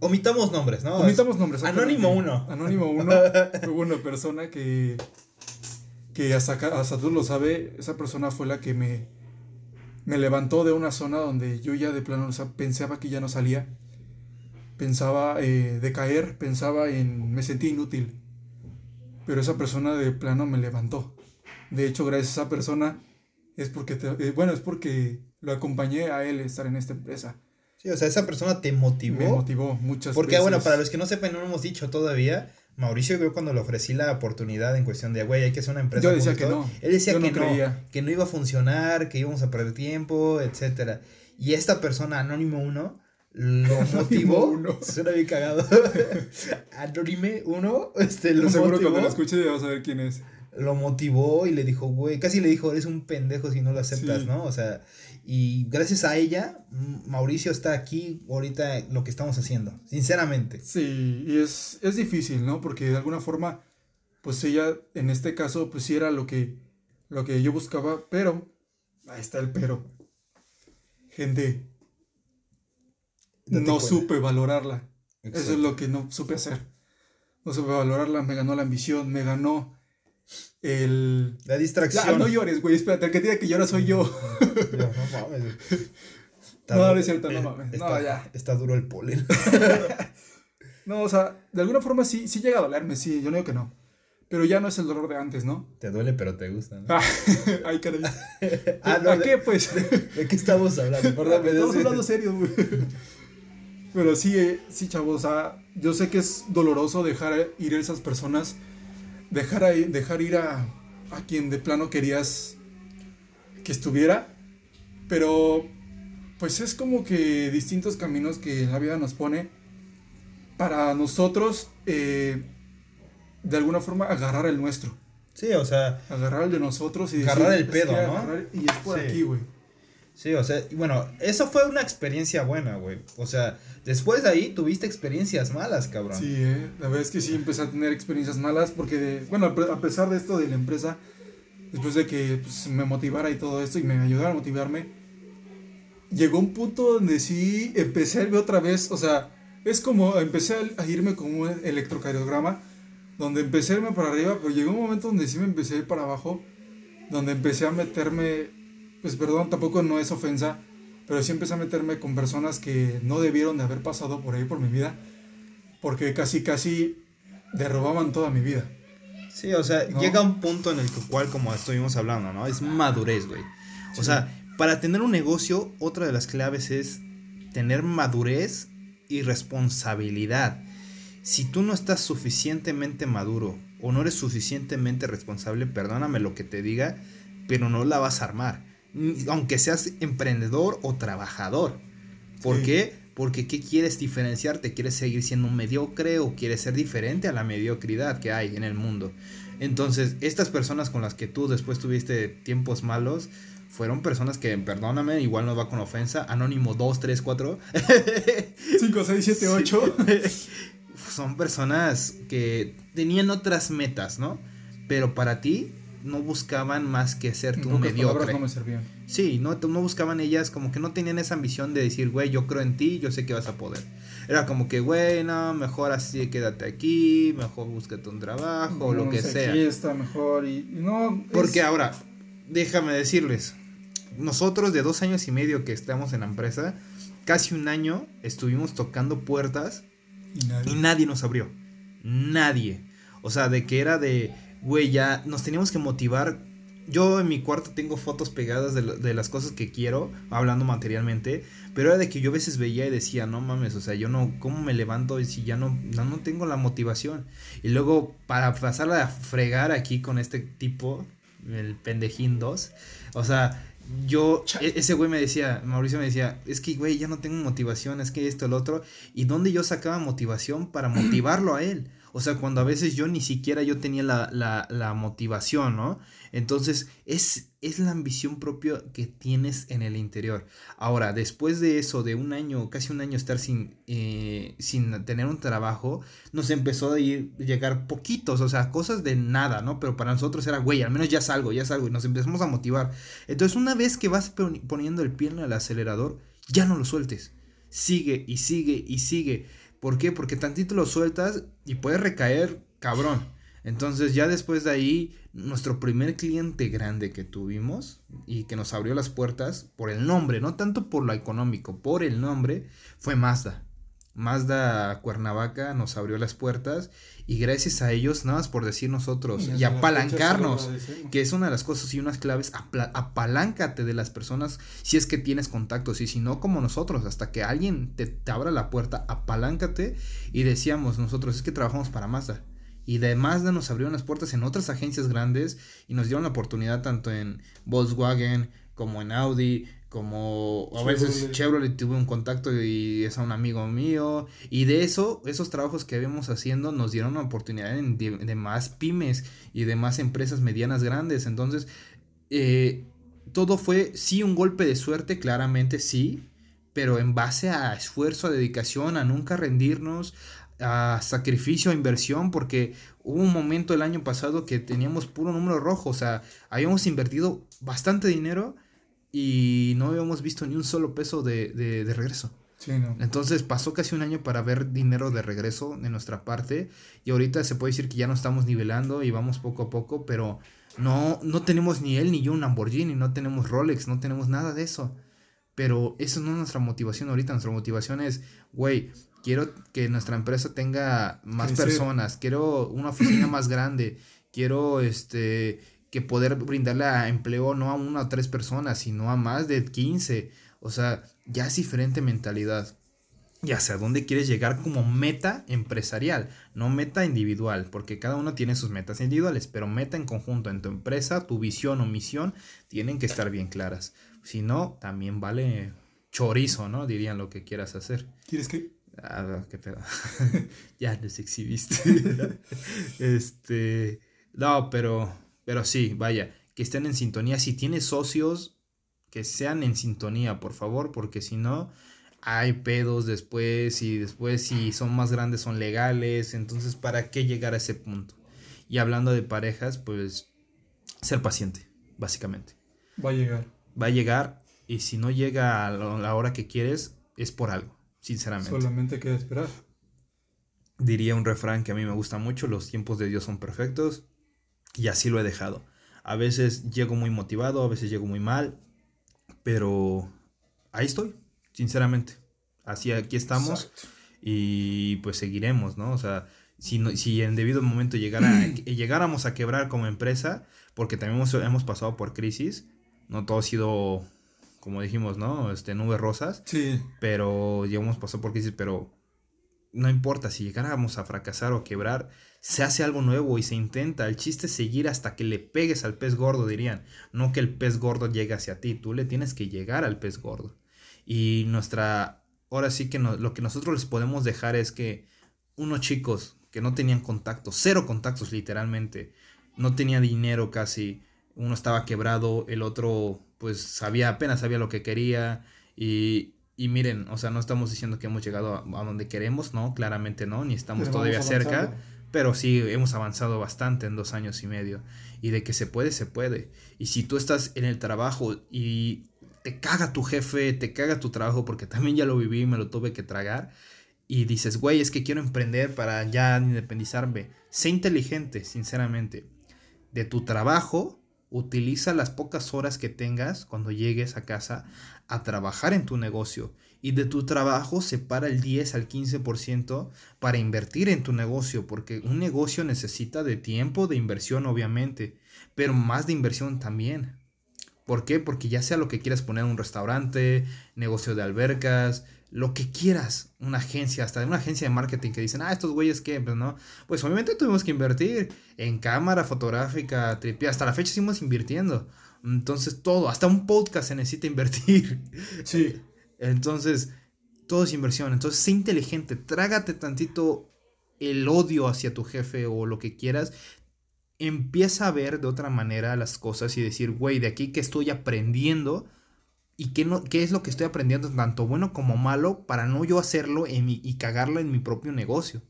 Omitamos nombres, ¿no? Omitamos nombres. Anónimo 1. Anónimo 1. Hubo una persona que, que hasta, hasta tú lo sabes, esa persona fue la que me, me levantó de una zona donde yo ya de plano pensaba que ya no salía. Pensaba eh, de caer, pensaba en... me sentí inútil. Pero esa persona de plano me levantó. De hecho, gracias a esa persona es porque, eh, bueno, es porque lo acompañé a él estar en esta empresa. Sí, o sea, esa persona te motivó. Me motivó muchas Porque, bueno, para los que no sepan, no lo hemos dicho todavía, Mauricio, yo cuando le ofrecí la oportunidad en cuestión de, güey, hay que hacer una empresa. Yo decía que no. Él decía que no, que no iba a funcionar, que íbamos a perder tiempo, etcétera. Y esta persona, Anónimo 1, lo motivó. uno. Suena bien cagado. Anónime 1, este, lo Seguro motivó. cuando lo escuches ya vas a ver quién es. Lo motivó y le dijo, güey, casi le dijo, eres un pendejo si no lo aceptas, ¿no? O sea, y gracias a ella, Mauricio está aquí ahorita lo que estamos haciendo, sinceramente. Sí, y es, es difícil, ¿no? Porque de alguna forma, pues ella, en este caso, pues sí era lo que, lo que yo buscaba, pero, ahí está el pero. Gente, no supe valorarla. Eso es lo que no supe hacer. No supe valorarla, me ganó la ambición, me ganó el... La distracción. no llores, güey, espérate, el que tiene que llorar soy yo. no, mames. no, no es cierto, no mames. Está, no, ya. Está duro el polen. no, o sea, de alguna forma sí, sí llega a dolerme, sí, yo no digo que no. Pero ya no es el dolor de antes, ¿no? Te duele, pero te gusta, ¿no? Ay, caray. ah, no, ¿A qué, pues? ¿De qué estamos hablando? Perdón, estamos hablando serio, güey. Pero sí, eh, sí, chavos, o sea, yo sé que es doloroso dejar ir a esas personas dejar, dejar ir a, a quien de plano querías que estuviera, pero pues es como que distintos caminos que la vida nos pone para nosotros eh, de alguna forma agarrar el nuestro. Sí, o sea. Agarrar el de nosotros y agarrar el pedo, ¿no? y es por aquí, güey. Sí, o sea, bueno, eso fue una experiencia buena, güey. O sea, después de ahí tuviste experiencias malas, cabrón. Sí, eh. La verdad es que sí empecé a tener experiencias malas porque, bueno, a pesar de esto de la empresa, después de que pues, me motivara y todo esto y me ayudara a motivarme, llegó un punto donde sí empecé a irme otra vez, o sea, es como empecé a irme con un electrocardiograma, donde empecé a irme para arriba, pero llegó un momento donde sí me empecé a ir para abajo, donde empecé a meterme pues perdón, tampoco no es ofensa, pero sí empecé a meterme con personas que no debieron de haber pasado por ahí por mi vida, porque casi, casi derrobaban toda mi vida. Sí, o sea, llega un punto en el cual, como estuvimos hablando, ¿no? Es madurez, güey. O sea, para tener un negocio, otra de las claves es tener madurez y responsabilidad. Si tú no estás suficientemente maduro o no eres suficientemente responsable, perdóname lo que te diga, pero no la vas a armar aunque seas emprendedor o trabajador. ¿Por Sí. qué? Porque ¿qué quieres diferenciarte? ¿Quieres seguir siendo un mediocre o quieres ser diferente a la mediocridad que hay en el mundo? Entonces, estas personas con las que tú después tuviste tiempos malos, fueron personas que, perdóname, igual no va con ofensa, Anónimo 2, 3, 4, 5, 6, 7, 8. son personas que tenían otras metas, ¿no? Pero para ti no buscaban más que ser tú un mediocre. no me servían. Sí, no, no buscaban ellas, como que no tenían esa ambición de decir, güey, yo creo en ti, yo sé que vas a poder. Era como que, güey, no, mejor así quédate aquí, mejor búscate un trabajo, o lo No que sé, sea. Aquí está mejor y, y no. es- Porque ahora, déjame decirles, nosotros de dos años y medio que estamos en la empresa, casi un año estuvimos tocando puertas Y nadie- y nadie nos abrió. Nadie. O sea, de que era de, güey, ya nos teníamos que motivar. Yo en mi cuarto tengo fotos pegadas de, lo- de las cosas que quiero, hablando materialmente, pero era de que yo a veces veía y decía, no mames, o sea, yo no, ¿cómo me levanto si ya no, no, no tengo la motivación? Y luego, para pasarla a fregar aquí con este tipo, el pendejín 2, o sea, yo, e- ese güey me decía, Mauricio me decía, es que, güey, ya no tengo motivación, es que esto, el otro, y dónde yo sacaba motivación para motivarlo a él. O sea, cuando a veces yo ni siquiera yo tenía la, la, motivación, ¿no? Entonces, es, es la ambición propia que tienes en el interior. Ahora, después de eso, de un año, casi un año estar sin, eh, sin tener un trabajo, nos empezó a ir, llegar poquitos, o sea, cosas de nada, ¿no? Pero para nosotros era, güey, al menos ya salgo, ya salgo, y nos empezamos a motivar. Entonces, una vez que vas poni- poniendo el pie en el acelerador, ya no lo sueltes. Sigue y sigue y sigue. ¿Por qué? Porque tantito lo sueltas y puedes recaer, cabrón. Entonces ya después de ahí, nuestro primer cliente grande que tuvimos y que nos abrió las puertas por el nombre, no tanto por lo económico, por el nombre, fue Mazda. Mazda Cuernavaca nos abrió las puertas y gracias a ellos, nada más por decir nosotros Y apalancarnos, que es una de las cosas y unas claves, apaláncate de las personas si es que tienes contactos y si no como nosotros, hasta que alguien te, te abra la puerta, apaláncate y decíamos nosotros, es que trabajamos para Mazda. Y de Mazda nos abrieron las puertas en otras agencias grandes y nos dieron la oportunidad tanto en Volkswagen como en Audi, como a veces Chevrolet. Chevrolet tuve un contacto y es a un amigo mío. Y de eso, esos trabajos que habíamos haciendo nos dieron una oportunidad en- de, de más pymes y de más empresas medianas grandes. Entonces, eh, todo fue, sí, un golpe de suerte, claramente sí, pero en base a esfuerzo, a dedicación, a nunca rendirnos, a sacrificio, a inversión, porque hubo un momento el año pasado que teníamos puro número rojo, o sea, habíamos invertido bastante dinero y no habíamos visto ni un solo peso de, de, de regreso. Sí, no. Entonces pasó casi un año para ver dinero de regreso de nuestra parte y ahorita se puede decir que ya no estamos nivelando y vamos poco a poco, pero no, no tenemos ni él ni yo un Lamborghini, no tenemos Rolex, no tenemos nada de eso. Pero eso no es nuestra motivación ahorita, nuestra motivación es, güey, quiero que nuestra empresa tenga más Crecer. personas, quiero una oficina más grande, quiero este que poder brindarle a empleo no a una o tres personas, sino a más de 15. O sea, ya es diferente mentalidad. Y hacia dónde quieres llegar como meta empresarial, no meta individual, porque cada uno tiene sus metas individuales, pero meta en conjunto en tu empresa, tu visión o misión tienen que estar bien claras. Si no, también vale chorizo, ¿no? Dirían lo que quieras hacer. ¿Quieres que? Ah, qué pedo. ya los exhibiste. este. No, pero. Pero sí, vaya. Que estén en sintonía. Si tienes socios, que sean en sintonía, por favor. Porque si no, hay pedos después. Y después, si son más grandes, son legales. Entonces, ¿para qué llegar a ese punto? Y hablando de parejas, pues. Ser paciente, básicamente Va a llegar. va a llegar y si no llega a la hora que quieres es por algo, sinceramente. Solamente queda esperar. Diría un refrán que a mí me gusta mucho, los tiempos de Dios son perfectos y así lo he dejado. A veces llego muy motivado, a veces llego muy mal, pero ahí estoy, sinceramente. Así aquí estamos Exacto. y pues seguiremos, ¿no? O sea, si, no- si en debido momento llegara, llegáramos a quebrar como empresa, porque también hemos, hemos pasado por crisis, no todo ha sido, como dijimos, ¿no? Este, nubes rosas, Sí. pero ya hemos pasado por crisis, pero no importa, si llegáramos a fracasar o quebrar, se hace algo nuevo y se intenta. El chiste es seguir hasta que le pegues al pez gordo, dirían. No que el pez gordo llegue hacia ti, tú le tienes que llegar al pez gordo. Y nuestra ahora sí que lo que nosotros les podemos dejar es que unos chicos que no tenían contactos, cero contactos literalmente, no tenía dinero casi, uno estaba quebrado, el otro pues sabía, apenas sabía lo que quería y, y miren, o sea, no estamos diciendo que hemos llegado a, donde queremos, no, claramente no, ni estamos todavía cerca, pero sí hemos avanzado bastante en dos años y medio y de que se puede, se puede. Y si tú estás en el trabajo y te caga tu jefe, te caga tu trabajo, porque también ya lo viví y me lo tuve que tragar, y dices, güey, es que quiero emprender para ya independizarme. Sé inteligente, sinceramente. De tu trabajo, utiliza las pocas horas que tengas cuando llegues a casa a trabajar en tu negocio. Y de tu trabajo separa el 10 al 15% para invertir en tu negocio, porque un negocio necesita de tiempo, de inversión, obviamente, pero más de inversión también. ¿Por qué? Porque ya sea lo que quieras poner un restaurante, negocio de albercas, lo que quieras, una agencia, hasta una agencia de marketing que dicen, ah, estos güeyes qué, pues no, pues obviamente tuvimos que invertir en cámara fotográfica, tripia, hasta la fecha seguimos invirtiendo. Entonces todo, hasta un podcast se necesita invertir. Sí. Entonces, todo es inversión. Entonces, sé inteligente, trágate tantito el odio hacia tu jefe o lo que quieras. Empieza a ver de otra manera las cosas y decir, güey, de aquí que estoy aprendiendo y qué, no, qué es lo que estoy aprendiendo, tanto bueno como malo, para no yo hacerlo en mi, y cagarlo en mi propio negocio.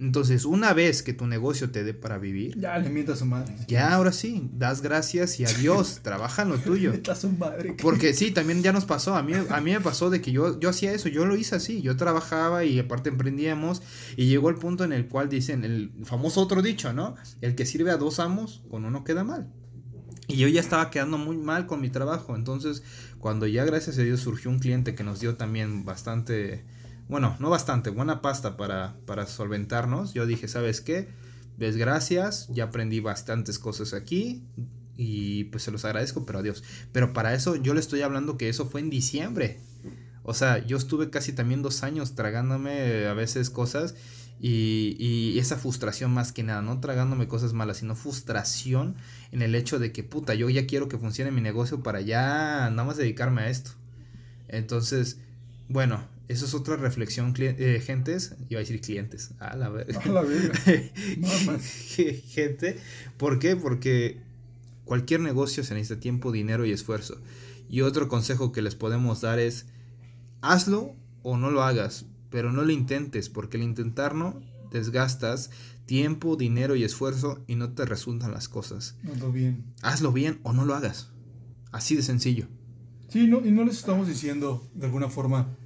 Entonces, una vez que tu negocio te dé para vivir, ya le mientas a su madre. Ya, ahora sí, das gracias y adiós, trabaja en lo tuyo. a su madre. Porque sí, también ya nos pasó. A mí, a mí me pasó de que yo, yo hacía eso, yo lo hice así. Yo trabajaba y aparte emprendíamos. Y llegó el punto en el cual dicen el famoso otro dicho, ¿no? El que sirve a dos amos, con uno queda mal. Y yo ya estaba quedando muy mal con mi trabajo. Entonces, cuando ya gracias a Dios surgió un cliente que nos dio también bastante, bueno, no bastante, buena pasta para, para solventarnos, yo dije, ¿sabes qué? Desgracias, ya aprendí bastantes cosas aquí y pues se los agradezco, pero adiós. Pero para eso yo le estoy hablando que eso fue en diciembre. O sea, yo estuve casi también dos años tragándome a veces cosas y, y, esa frustración más que nada, no tragándome cosas malas, sino frustración en el hecho de que, puta, yo ya quiero que funcione mi negocio para ya nada más dedicarme a esto. Entonces, bueno, eso es otra reflexión, eh, gentes, iba a decir clientes, a la verga. A la verga. Gente, ¿por qué? Porque cualquier negocio se necesita tiempo, dinero y esfuerzo. Y otro consejo que les podemos dar es, hazlo o no lo hagas, pero no lo intentes, porque al intentarlo desgastas tiempo, dinero y esfuerzo y no te resultan las cosas. Hazlo bien. Hazlo bien o no lo hagas. Así de sencillo. Sí, no, y no les estamos diciendo de alguna forma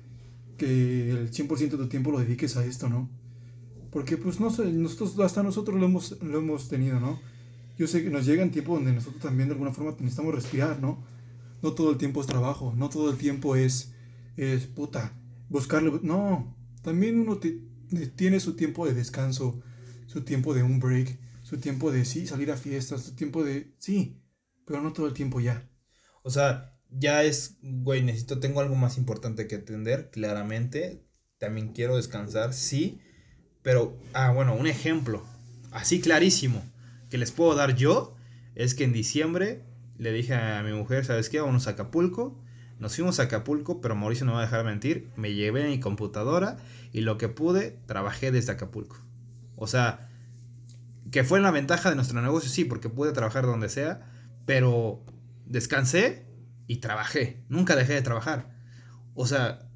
que el 100% de tu tiempo lo dediques a esto, ¿no? Porque pues no sé, nosotros, hasta nosotros lo hemos, lo hemos tenido, ¿no? Yo sé que nos llega un tiempo donde nosotros también de alguna forma necesitamos respirar, ¿no? No todo el tiempo es trabajo, no todo el tiempo es, es puta, buscarle, no, también uno tiene su tiempo de descanso, su tiempo de un break, su tiempo de sí, salir a fiestas, su tiempo de sí, pero no todo el tiempo ya. O sea, ya es, güey, necesito, tengo algo más importante que atender, claramente. También quiero descansar, sí. Pero, ah, bueno, un ejemplo, así clarísimo, que les puedo dar yo, es que en diciembre le dije a mi mujer, ¿sabes qué? Vamos a Acapulco nos fuimos a Acapulco, pero Mauricio no va a dejar mentir. Me llevé mi computadora y lo que pude, trabajé desde Acapulco. O sea, que fue la ventaja de nuestro negocio, sí, porque pude trabajar donde sea, pero descansé y trabajé. Nunca dejé de trabajar. O sea,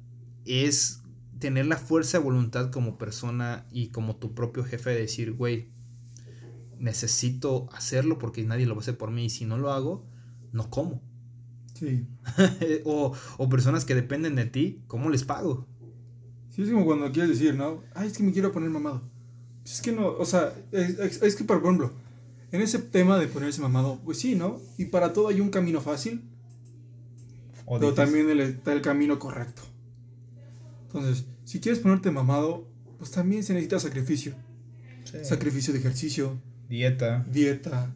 es tener la fuerza de voluntad como persona y como tu propio jefe de decir, güey, necesito hacerlo porque nadie lo va a hacer por mí y si no lo hago, no como. Sí. o, o, personas que dependen de ti, ¿cómo les pago? Sí, es como cuando quieres decir, ¿no? Ay, es que me quiero poner mamado. Pues es que no, o sea, es, es, que, por ejemplo, en ese tema de ponerse mamado, pues sí, ¿no? Y para todo hay un camino fácil, pero también está el camino correcto. Entonces, si quieres ponerte mamado, pues también se necesita sacrificio. Sacrificio de ejercicio. Dieta. Dieta.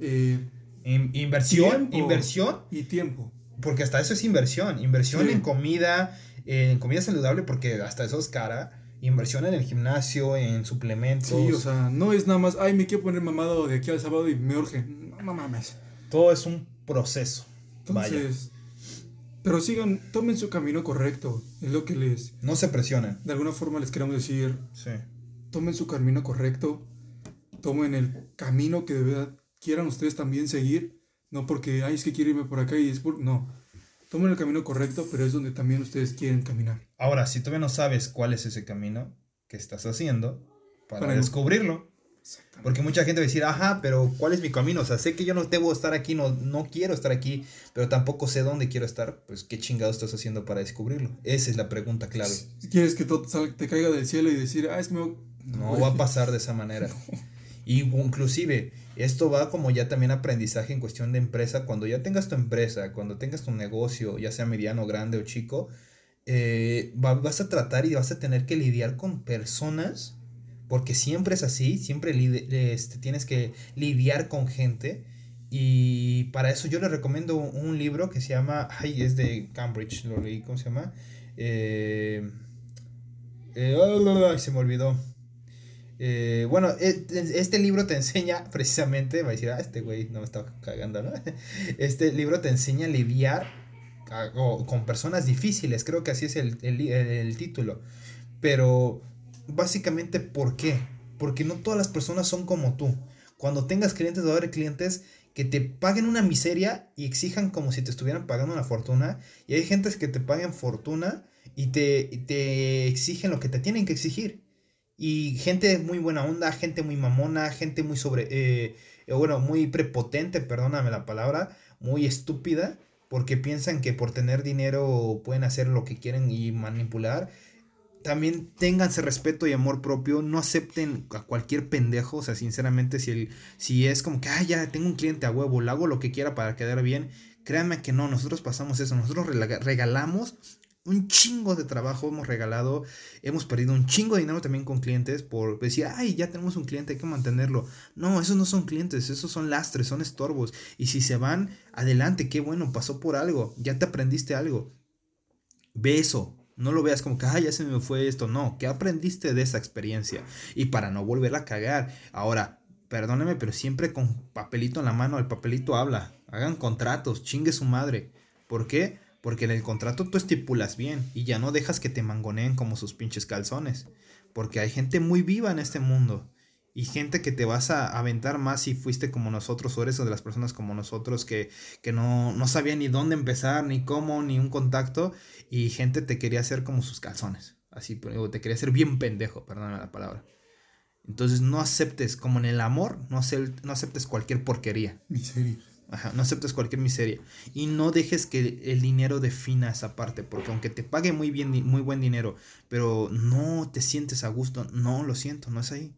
Eh, inversión, inversión y tiempo. Porque hasta eso es inversión. Inversión en comida, en comida saludable, porque hasta eso es cara. Inversión en el gimnasio, en suplementos. Sí, o sea, no es nada más, ay, me quiero poner mamado de aquí al sábado y me urge. No, mames. Todo es un proceso. Entonces, Pero sigan, tomen su camino correcto. Es lo que les. No se presionen. De alguna forma les queremos decir. Sí. Tomen su camino correcto. Tomen el camino que de verdad quieran ustedes también seguir. No porque, ay, es que quiero irme por acá y es por. No. Tomen el camino correcto, pero es donde también ustedes quieren caminar. Ahora, si todavía no sabes cuál es ese camino que estás haciendo, para, descubrirlo. Porque mucha gente va a decir, ajá, pero ¿cuál es mi camino? O sea, sé que yo no debo estar aquí, no, no quiero estar aquí, pero tampoco sé dónde quiero estar. Pues, ¿qué chingado estás haciendo para descubrirlo? Esa es la pregunta clave. Quieres que todo te caiga del cielo y decir, ah, es que me... No, va a pasar de esa manera. Y inclusive, esto va como ya también aprendizaje en cuestión de empresa. Cuando ya tengas tu empresa, cuando tengas tu negocio, ya sea mediano, grande o chico, eh, vas a tratar y vas a tener que lidiar con personas porque siempre es así, siempre este, tienes que lidiar con gente. Y para eso yo les recomiendo un libro que se llama, ay, es de Cambridge, lo leí, ¿cómo se llama? Eh, eh, se me olvidó. Eh, bueno, e, este libro te enseña precisamente, va a decir, ah, este güey no me está cagando, ¿no? Este libro te enseña a lidiar con personas difíciles, creo que así es el, el título. Pero básicamente, ¿por qué? Porque no todas las personas son como tú. Cuando tengas clientes, va a haber clientes que te paguen una miseria y exijan como si te estuvieran pagando una fortuna. Y hay gente que te paguen fortuna y te, te exigen lo que te tienen que exigir. Y gente muy buena onda, gente muy mamona, gente muy sobre, eh, bueno, muy prepotente, perdóname la palabra, muy estúpida, porque piensan que por tener dinero pueden hacer lo que quieren y manipular también ténganse respeto y amor propio, no acepten a cualquier pendejo, o sea, sinceramente, si, el, si es como que, ah, ya tengo un cliente a huevo, le hago lo que quiera para quedar bien, créanme que no, nosotros pasamos eso, nosotros regalamos un chingo de trabajo, hemos regalado, hemos perdido un chingo de dinero también con clientes por decir, ay, ya tenemos un cliente, hay que mantenerlo. No, esos no son clientes, esos son lastres, son estorbos. Y si se van, adelante, qué bueno, pasó por algo, ya te aprendiste algo. Ve eso, no lo veas como que, ay, ya se me fue esto. No, ¿qué aprendiste de esa experiencia? Y para no volverla a cagar. Ahora, perdóneme, pero siempre con papelito en la mano, el papelito habla. Hagan contratos, chingue su madre. ¿Por qué? Porque en el contrato tú estipulas bien y ya no dejas que te mangoneen como sus pinches calzones. Porque hay gente muy viva en este mundo y gente que te vas a aventar más si fuiste como nosotros o eres de las personas como nosotros que, que no, no sabía ni dónde empezar, ni cómo, ni un contacto y gente te quería hacer como sus calzones. Así, te quería hacer bien pendejo, perdóname la palabra. Entonces no aceptes, como en el amor, no, no aceptes cualquier porquería. Miseria. Ajá, no aceptes cualquier miseria. Y no dejes que el dinero defina esa parte. Porque aunque te pague muy bien, muy buen dinero, pero no te sientes a gusto, no lo siento, no es ahí.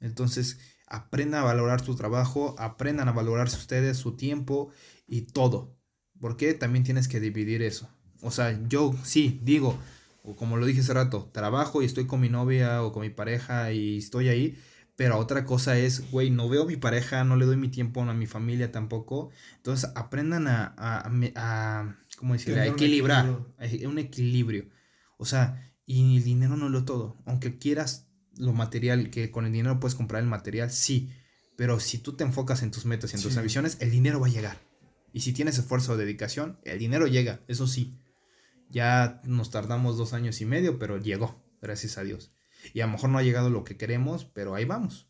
Entonces, aprendan a valorar su trabajo, aprendan a valorarse ustedes, su tiempo y todo. Porque también tienes que dividir eso. O sea, yo sí digo, o como lo dije hace rato, trabajo y estoy con mi novia o con mi pareja y estoy ahí. Pero otra cosa es, güey, no veo a mi pareja, no le doy mi tiempo a mi familia tampoco. Entonces aprendan a, a, a, ¿cómo decirlo? A equilibrar. Un un equilibrio. O sea, y el dinero no es lo todo. Aunque quieras lo material, que con el dinero puedes comprar el material, sí. Pero si tú te enfocas en tus metas y en tus ambiciones, el dinero va a llegar. Y si tienes esfuerzo o dedicación, el dinero llega, eso sí. Ya nos tardamos dos años y medio, pero llegó, gracias a Dios. Y a lo mejor no ha llegado lo que queremos, pero ahí vamos.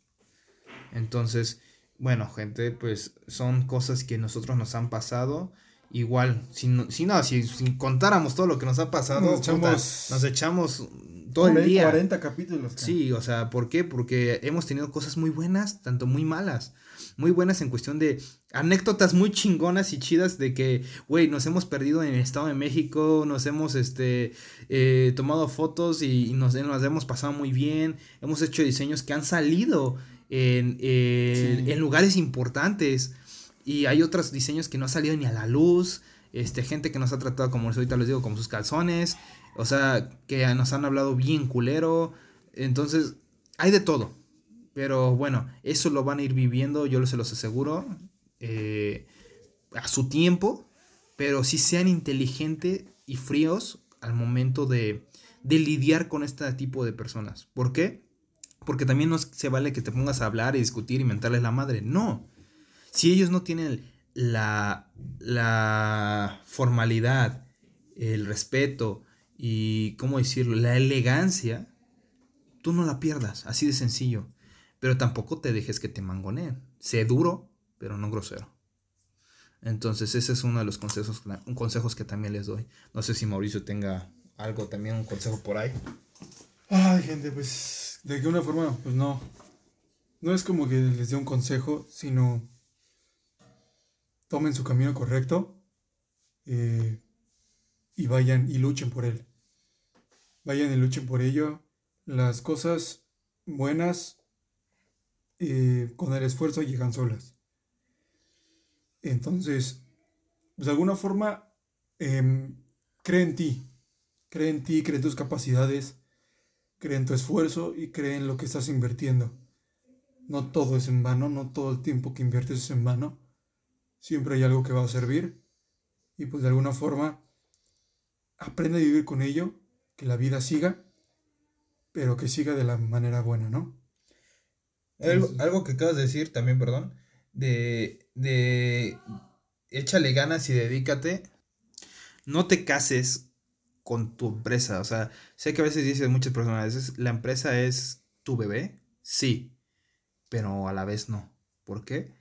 Entonces, bueno, gente, pues son cosas que nosotros nos han pasado. Igual, si no, si, no, si, contáramos todo lo que nos ha pasado, nos echamos, nos echamos todo el día. 40 capítulos. Sí, o sea, ¿por qué? Porque hemos tenido cosas muy buenas, tanto muy malas. Muy buenas en cuestión de anécdotas muy chingonas y chidas de que, güey, nos hemos perdido en el Estado de México, nos hemos este, eh, tomado fotos y, nos, nos, hemos pasado muy bien, hemos hecho diseños que han salido en, en lugares importantes y hay otros diseños que no han salido ni a la luz, este, gente que nos ha tratado, como ahorita les digo, como sus calzones, o sea, que nos han hablado bien culero. Entonces, hay de todo. Pero bueno, eso lo van a ir viviendo, yo se los aseguro, eh, a su tiempo. Pero si sean inteligentes y fríos al momento de, de lidiar con este tipo de personas. ¿Por qué? Porque también no se vale que te pongas a hablar y discutir y mentarles la madre. No. Si ellos no tienen la, la formalidad, el respeto y, ¿cómo decirlo?, la elegancia, tú no la pierdas, así de sencillo. Pero tampoco te dejes que te mangoneen. Sé duro, pero no grosero. Entonces ese es uno de los consejos, consejos que también les doy. No sé si Mauricio tenga algo también, un consejo por ahí. Ay, gente, pues de alguna forma, pues no. No es como que les dé un consejo, sino tomen su camino correcto eh, y vayan y luchen por él. Vayan y luchen por ello. Las cosas buenas eh, con el esfuerzo llegan solas. Entonces, pues, de alguna forma, em, cree en ti. Cree en ti, cree en tus capacidades, cree en tu esfuerzo y cree en lo que estás invirtiendo. No todo es en vano, no todo el tiempo que inviertes es en vano. Siempre hay algo que va a servir. Y pues de alguna forma, aprende a vivir con ello, que la vida siga, pero que siga de la manera buena, ¿no? Algo, algo que acabas de decir también, perdón, de, de échale ganas y dedícate. No te cases con tu empresa. O sea, sé que a veces dicen muchas personas, la empresa es tu bebé. Sí, pero a la vez no. ¿Por qué?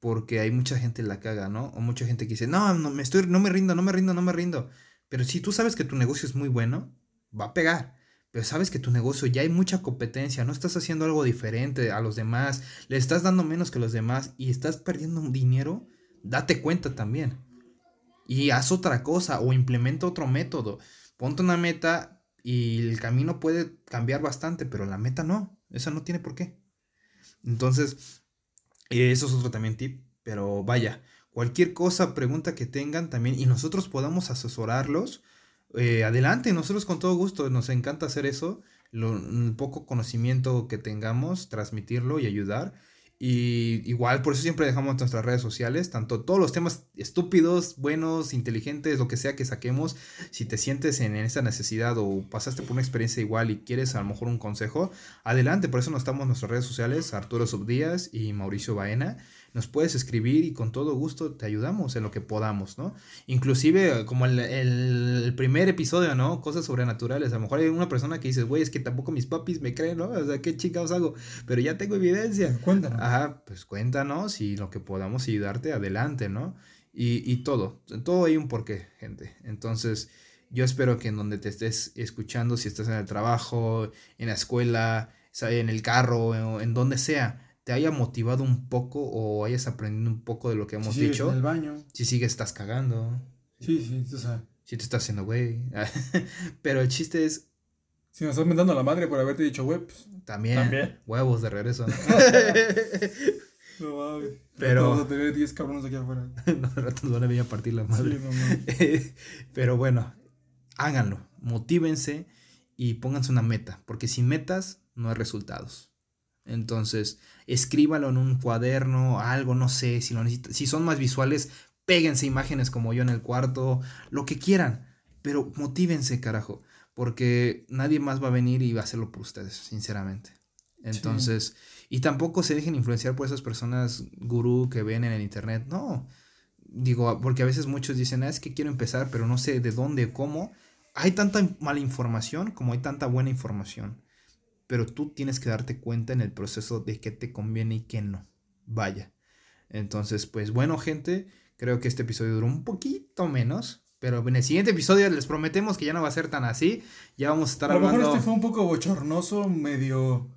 Porque hay mucha gente la caga, ¿no? O mucha gente que dice, no, no me, estoy, no me rindo, no me rindo, no me rindo. Pero si tú sabes que tu negocio es muy bueno, va a pegar pero sabes que tu negocio ya hay mucha competencia, no estás haciendo algo diferente a los demás, le estás dando menos que los demás y estás perdiendo dinero, date cuenta también. Y haz otra cosa o implementa otro método. Ponte una meta y el camino puede cambiar bastante, pero la meta no, esa no tiene por qué. Entonces, eso es otro también tip, pero vaya, cualquier cosa, pregunta que tengan también y nosotros podamos asesorarlos eh, adelante, nosotros con todo gusto, nos encanta hacer eso, lo, poco conocimiento que tengamos, transmitirlo y ayudar. Y igual, por eso siempre dejamos nuestras redes sociales, tanto todos los temas estúpidos, buenos, inteligentes, lo que sea que saquemos, si te sientes en esa necesidad o pasaste por una experiencia igual y quieres a lo mejor un consejo, adelante, por eso nos estamos en nuestras redes sociales, Arturo Subdías y Mauricio Baena nos puedes escribir y con todo gusto te ayudamos en lo que podamos, ¿no? Inclusive como el, el primer episodio, ¿no? Cosas sobrenaturales. A lo mejor hay una persona que dice, güey, es que tampoco mis papis me creen, ¿no? O sea, ¿qué chingados hago? Pero ya tengo evidencia. Cuéntanos. Ajá, pues cuéntanos y lo que podamos ayudarte, adelante, ¿no? Y, y todo, todo hay un porqué, gente. Entonces, yo espero que en donde te estés escuchando, si estás en el trabajo, en la escuela, en el carro, en donde sea, te haya motivado un poco o hayas aprendido un poco de lo que hemos si dicho. En el baño. Si sigues, estás cagando. Sí, sí, tú sabes. Si te estás haciendo güey. Pero el chiste es. Si me estás mentando a la madre por haberte dicho güey, pues, También. Huevos de regreso. no mames. Pero. Vamos a tener 10 cabrones aquí afuera. no, rato nos van a venir a partir la madre. Sí, no, Pero bueno, háganlo. Motívense y pónganse una meta. Porque sin metas no hay resultados. Entonces, escríbalo en un cuaderno, algo, no sé, si lo Si son más visuales, péguense imágenes como yo en el cuarto, lo que quieran, pero motívense, carajo, porque nadie más va a venir y va a hacerlo por ustedes, sinceramente. Entonces, y tampoco se dejen influenciar por esas personas gurú que ven en el internet, no. Digo, porque a veces muchos dicen, ah, es que quiero empezar, pero no sé de dónde, cómo. Hay tanta mala información como hay tanta buena información pero tú tienes que darte cuenta en el proceso de qué te conviene y qué no. Vaya. Entonces, pues bueno, gente, creo que este episodio duró un poquito menos. Pero en el siguiente episodio les prometemos que ya no va a ser tan así. Ya vamos a estar hablando. A lo mejor este fue un poco bochornoso, medio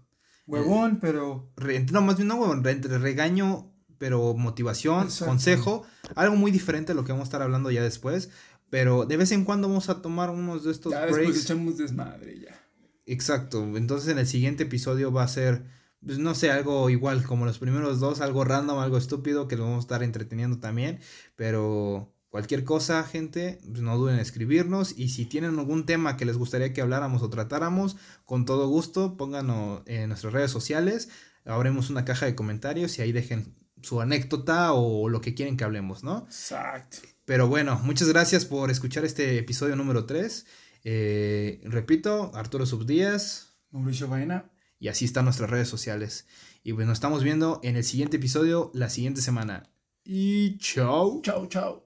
huevón, pero. no, más bien no huevón, entre regaño, pero motivación, consejo. Algo muy diferente a lo que vamos a estar hablando ya después. Pero de vez en cuando vamos a tomar unos de estos ya Después echamos desmadre ya. Exacto. Entonces en el siguiente episodio va a ser, pues no sé, algo igual como los primeros dos, algo random, algo estúpido que lo vamos a estar entreteniendo también. Pero cualquier cosa, gente, pues no duden en escribirnos. Y si tienen algún tema que les gustaría que habláramos o tratáramos, con todo gusto, pónganlo en nuestras redes sociales. Abremos una caja de comentarios y ahí dejen su anécdota o lo que quieren que hablemos, ¿no? Exacto. Pero bueno, muchas gracias por escuchar este episodio número 3. Eh, repito, Arturo Subdías. Mauricio Baena. Y así están nuestras redes sociales. Y pues nos estamos viendo en el siguiente episodio la siguiente semana. Y chao. Chao, chao.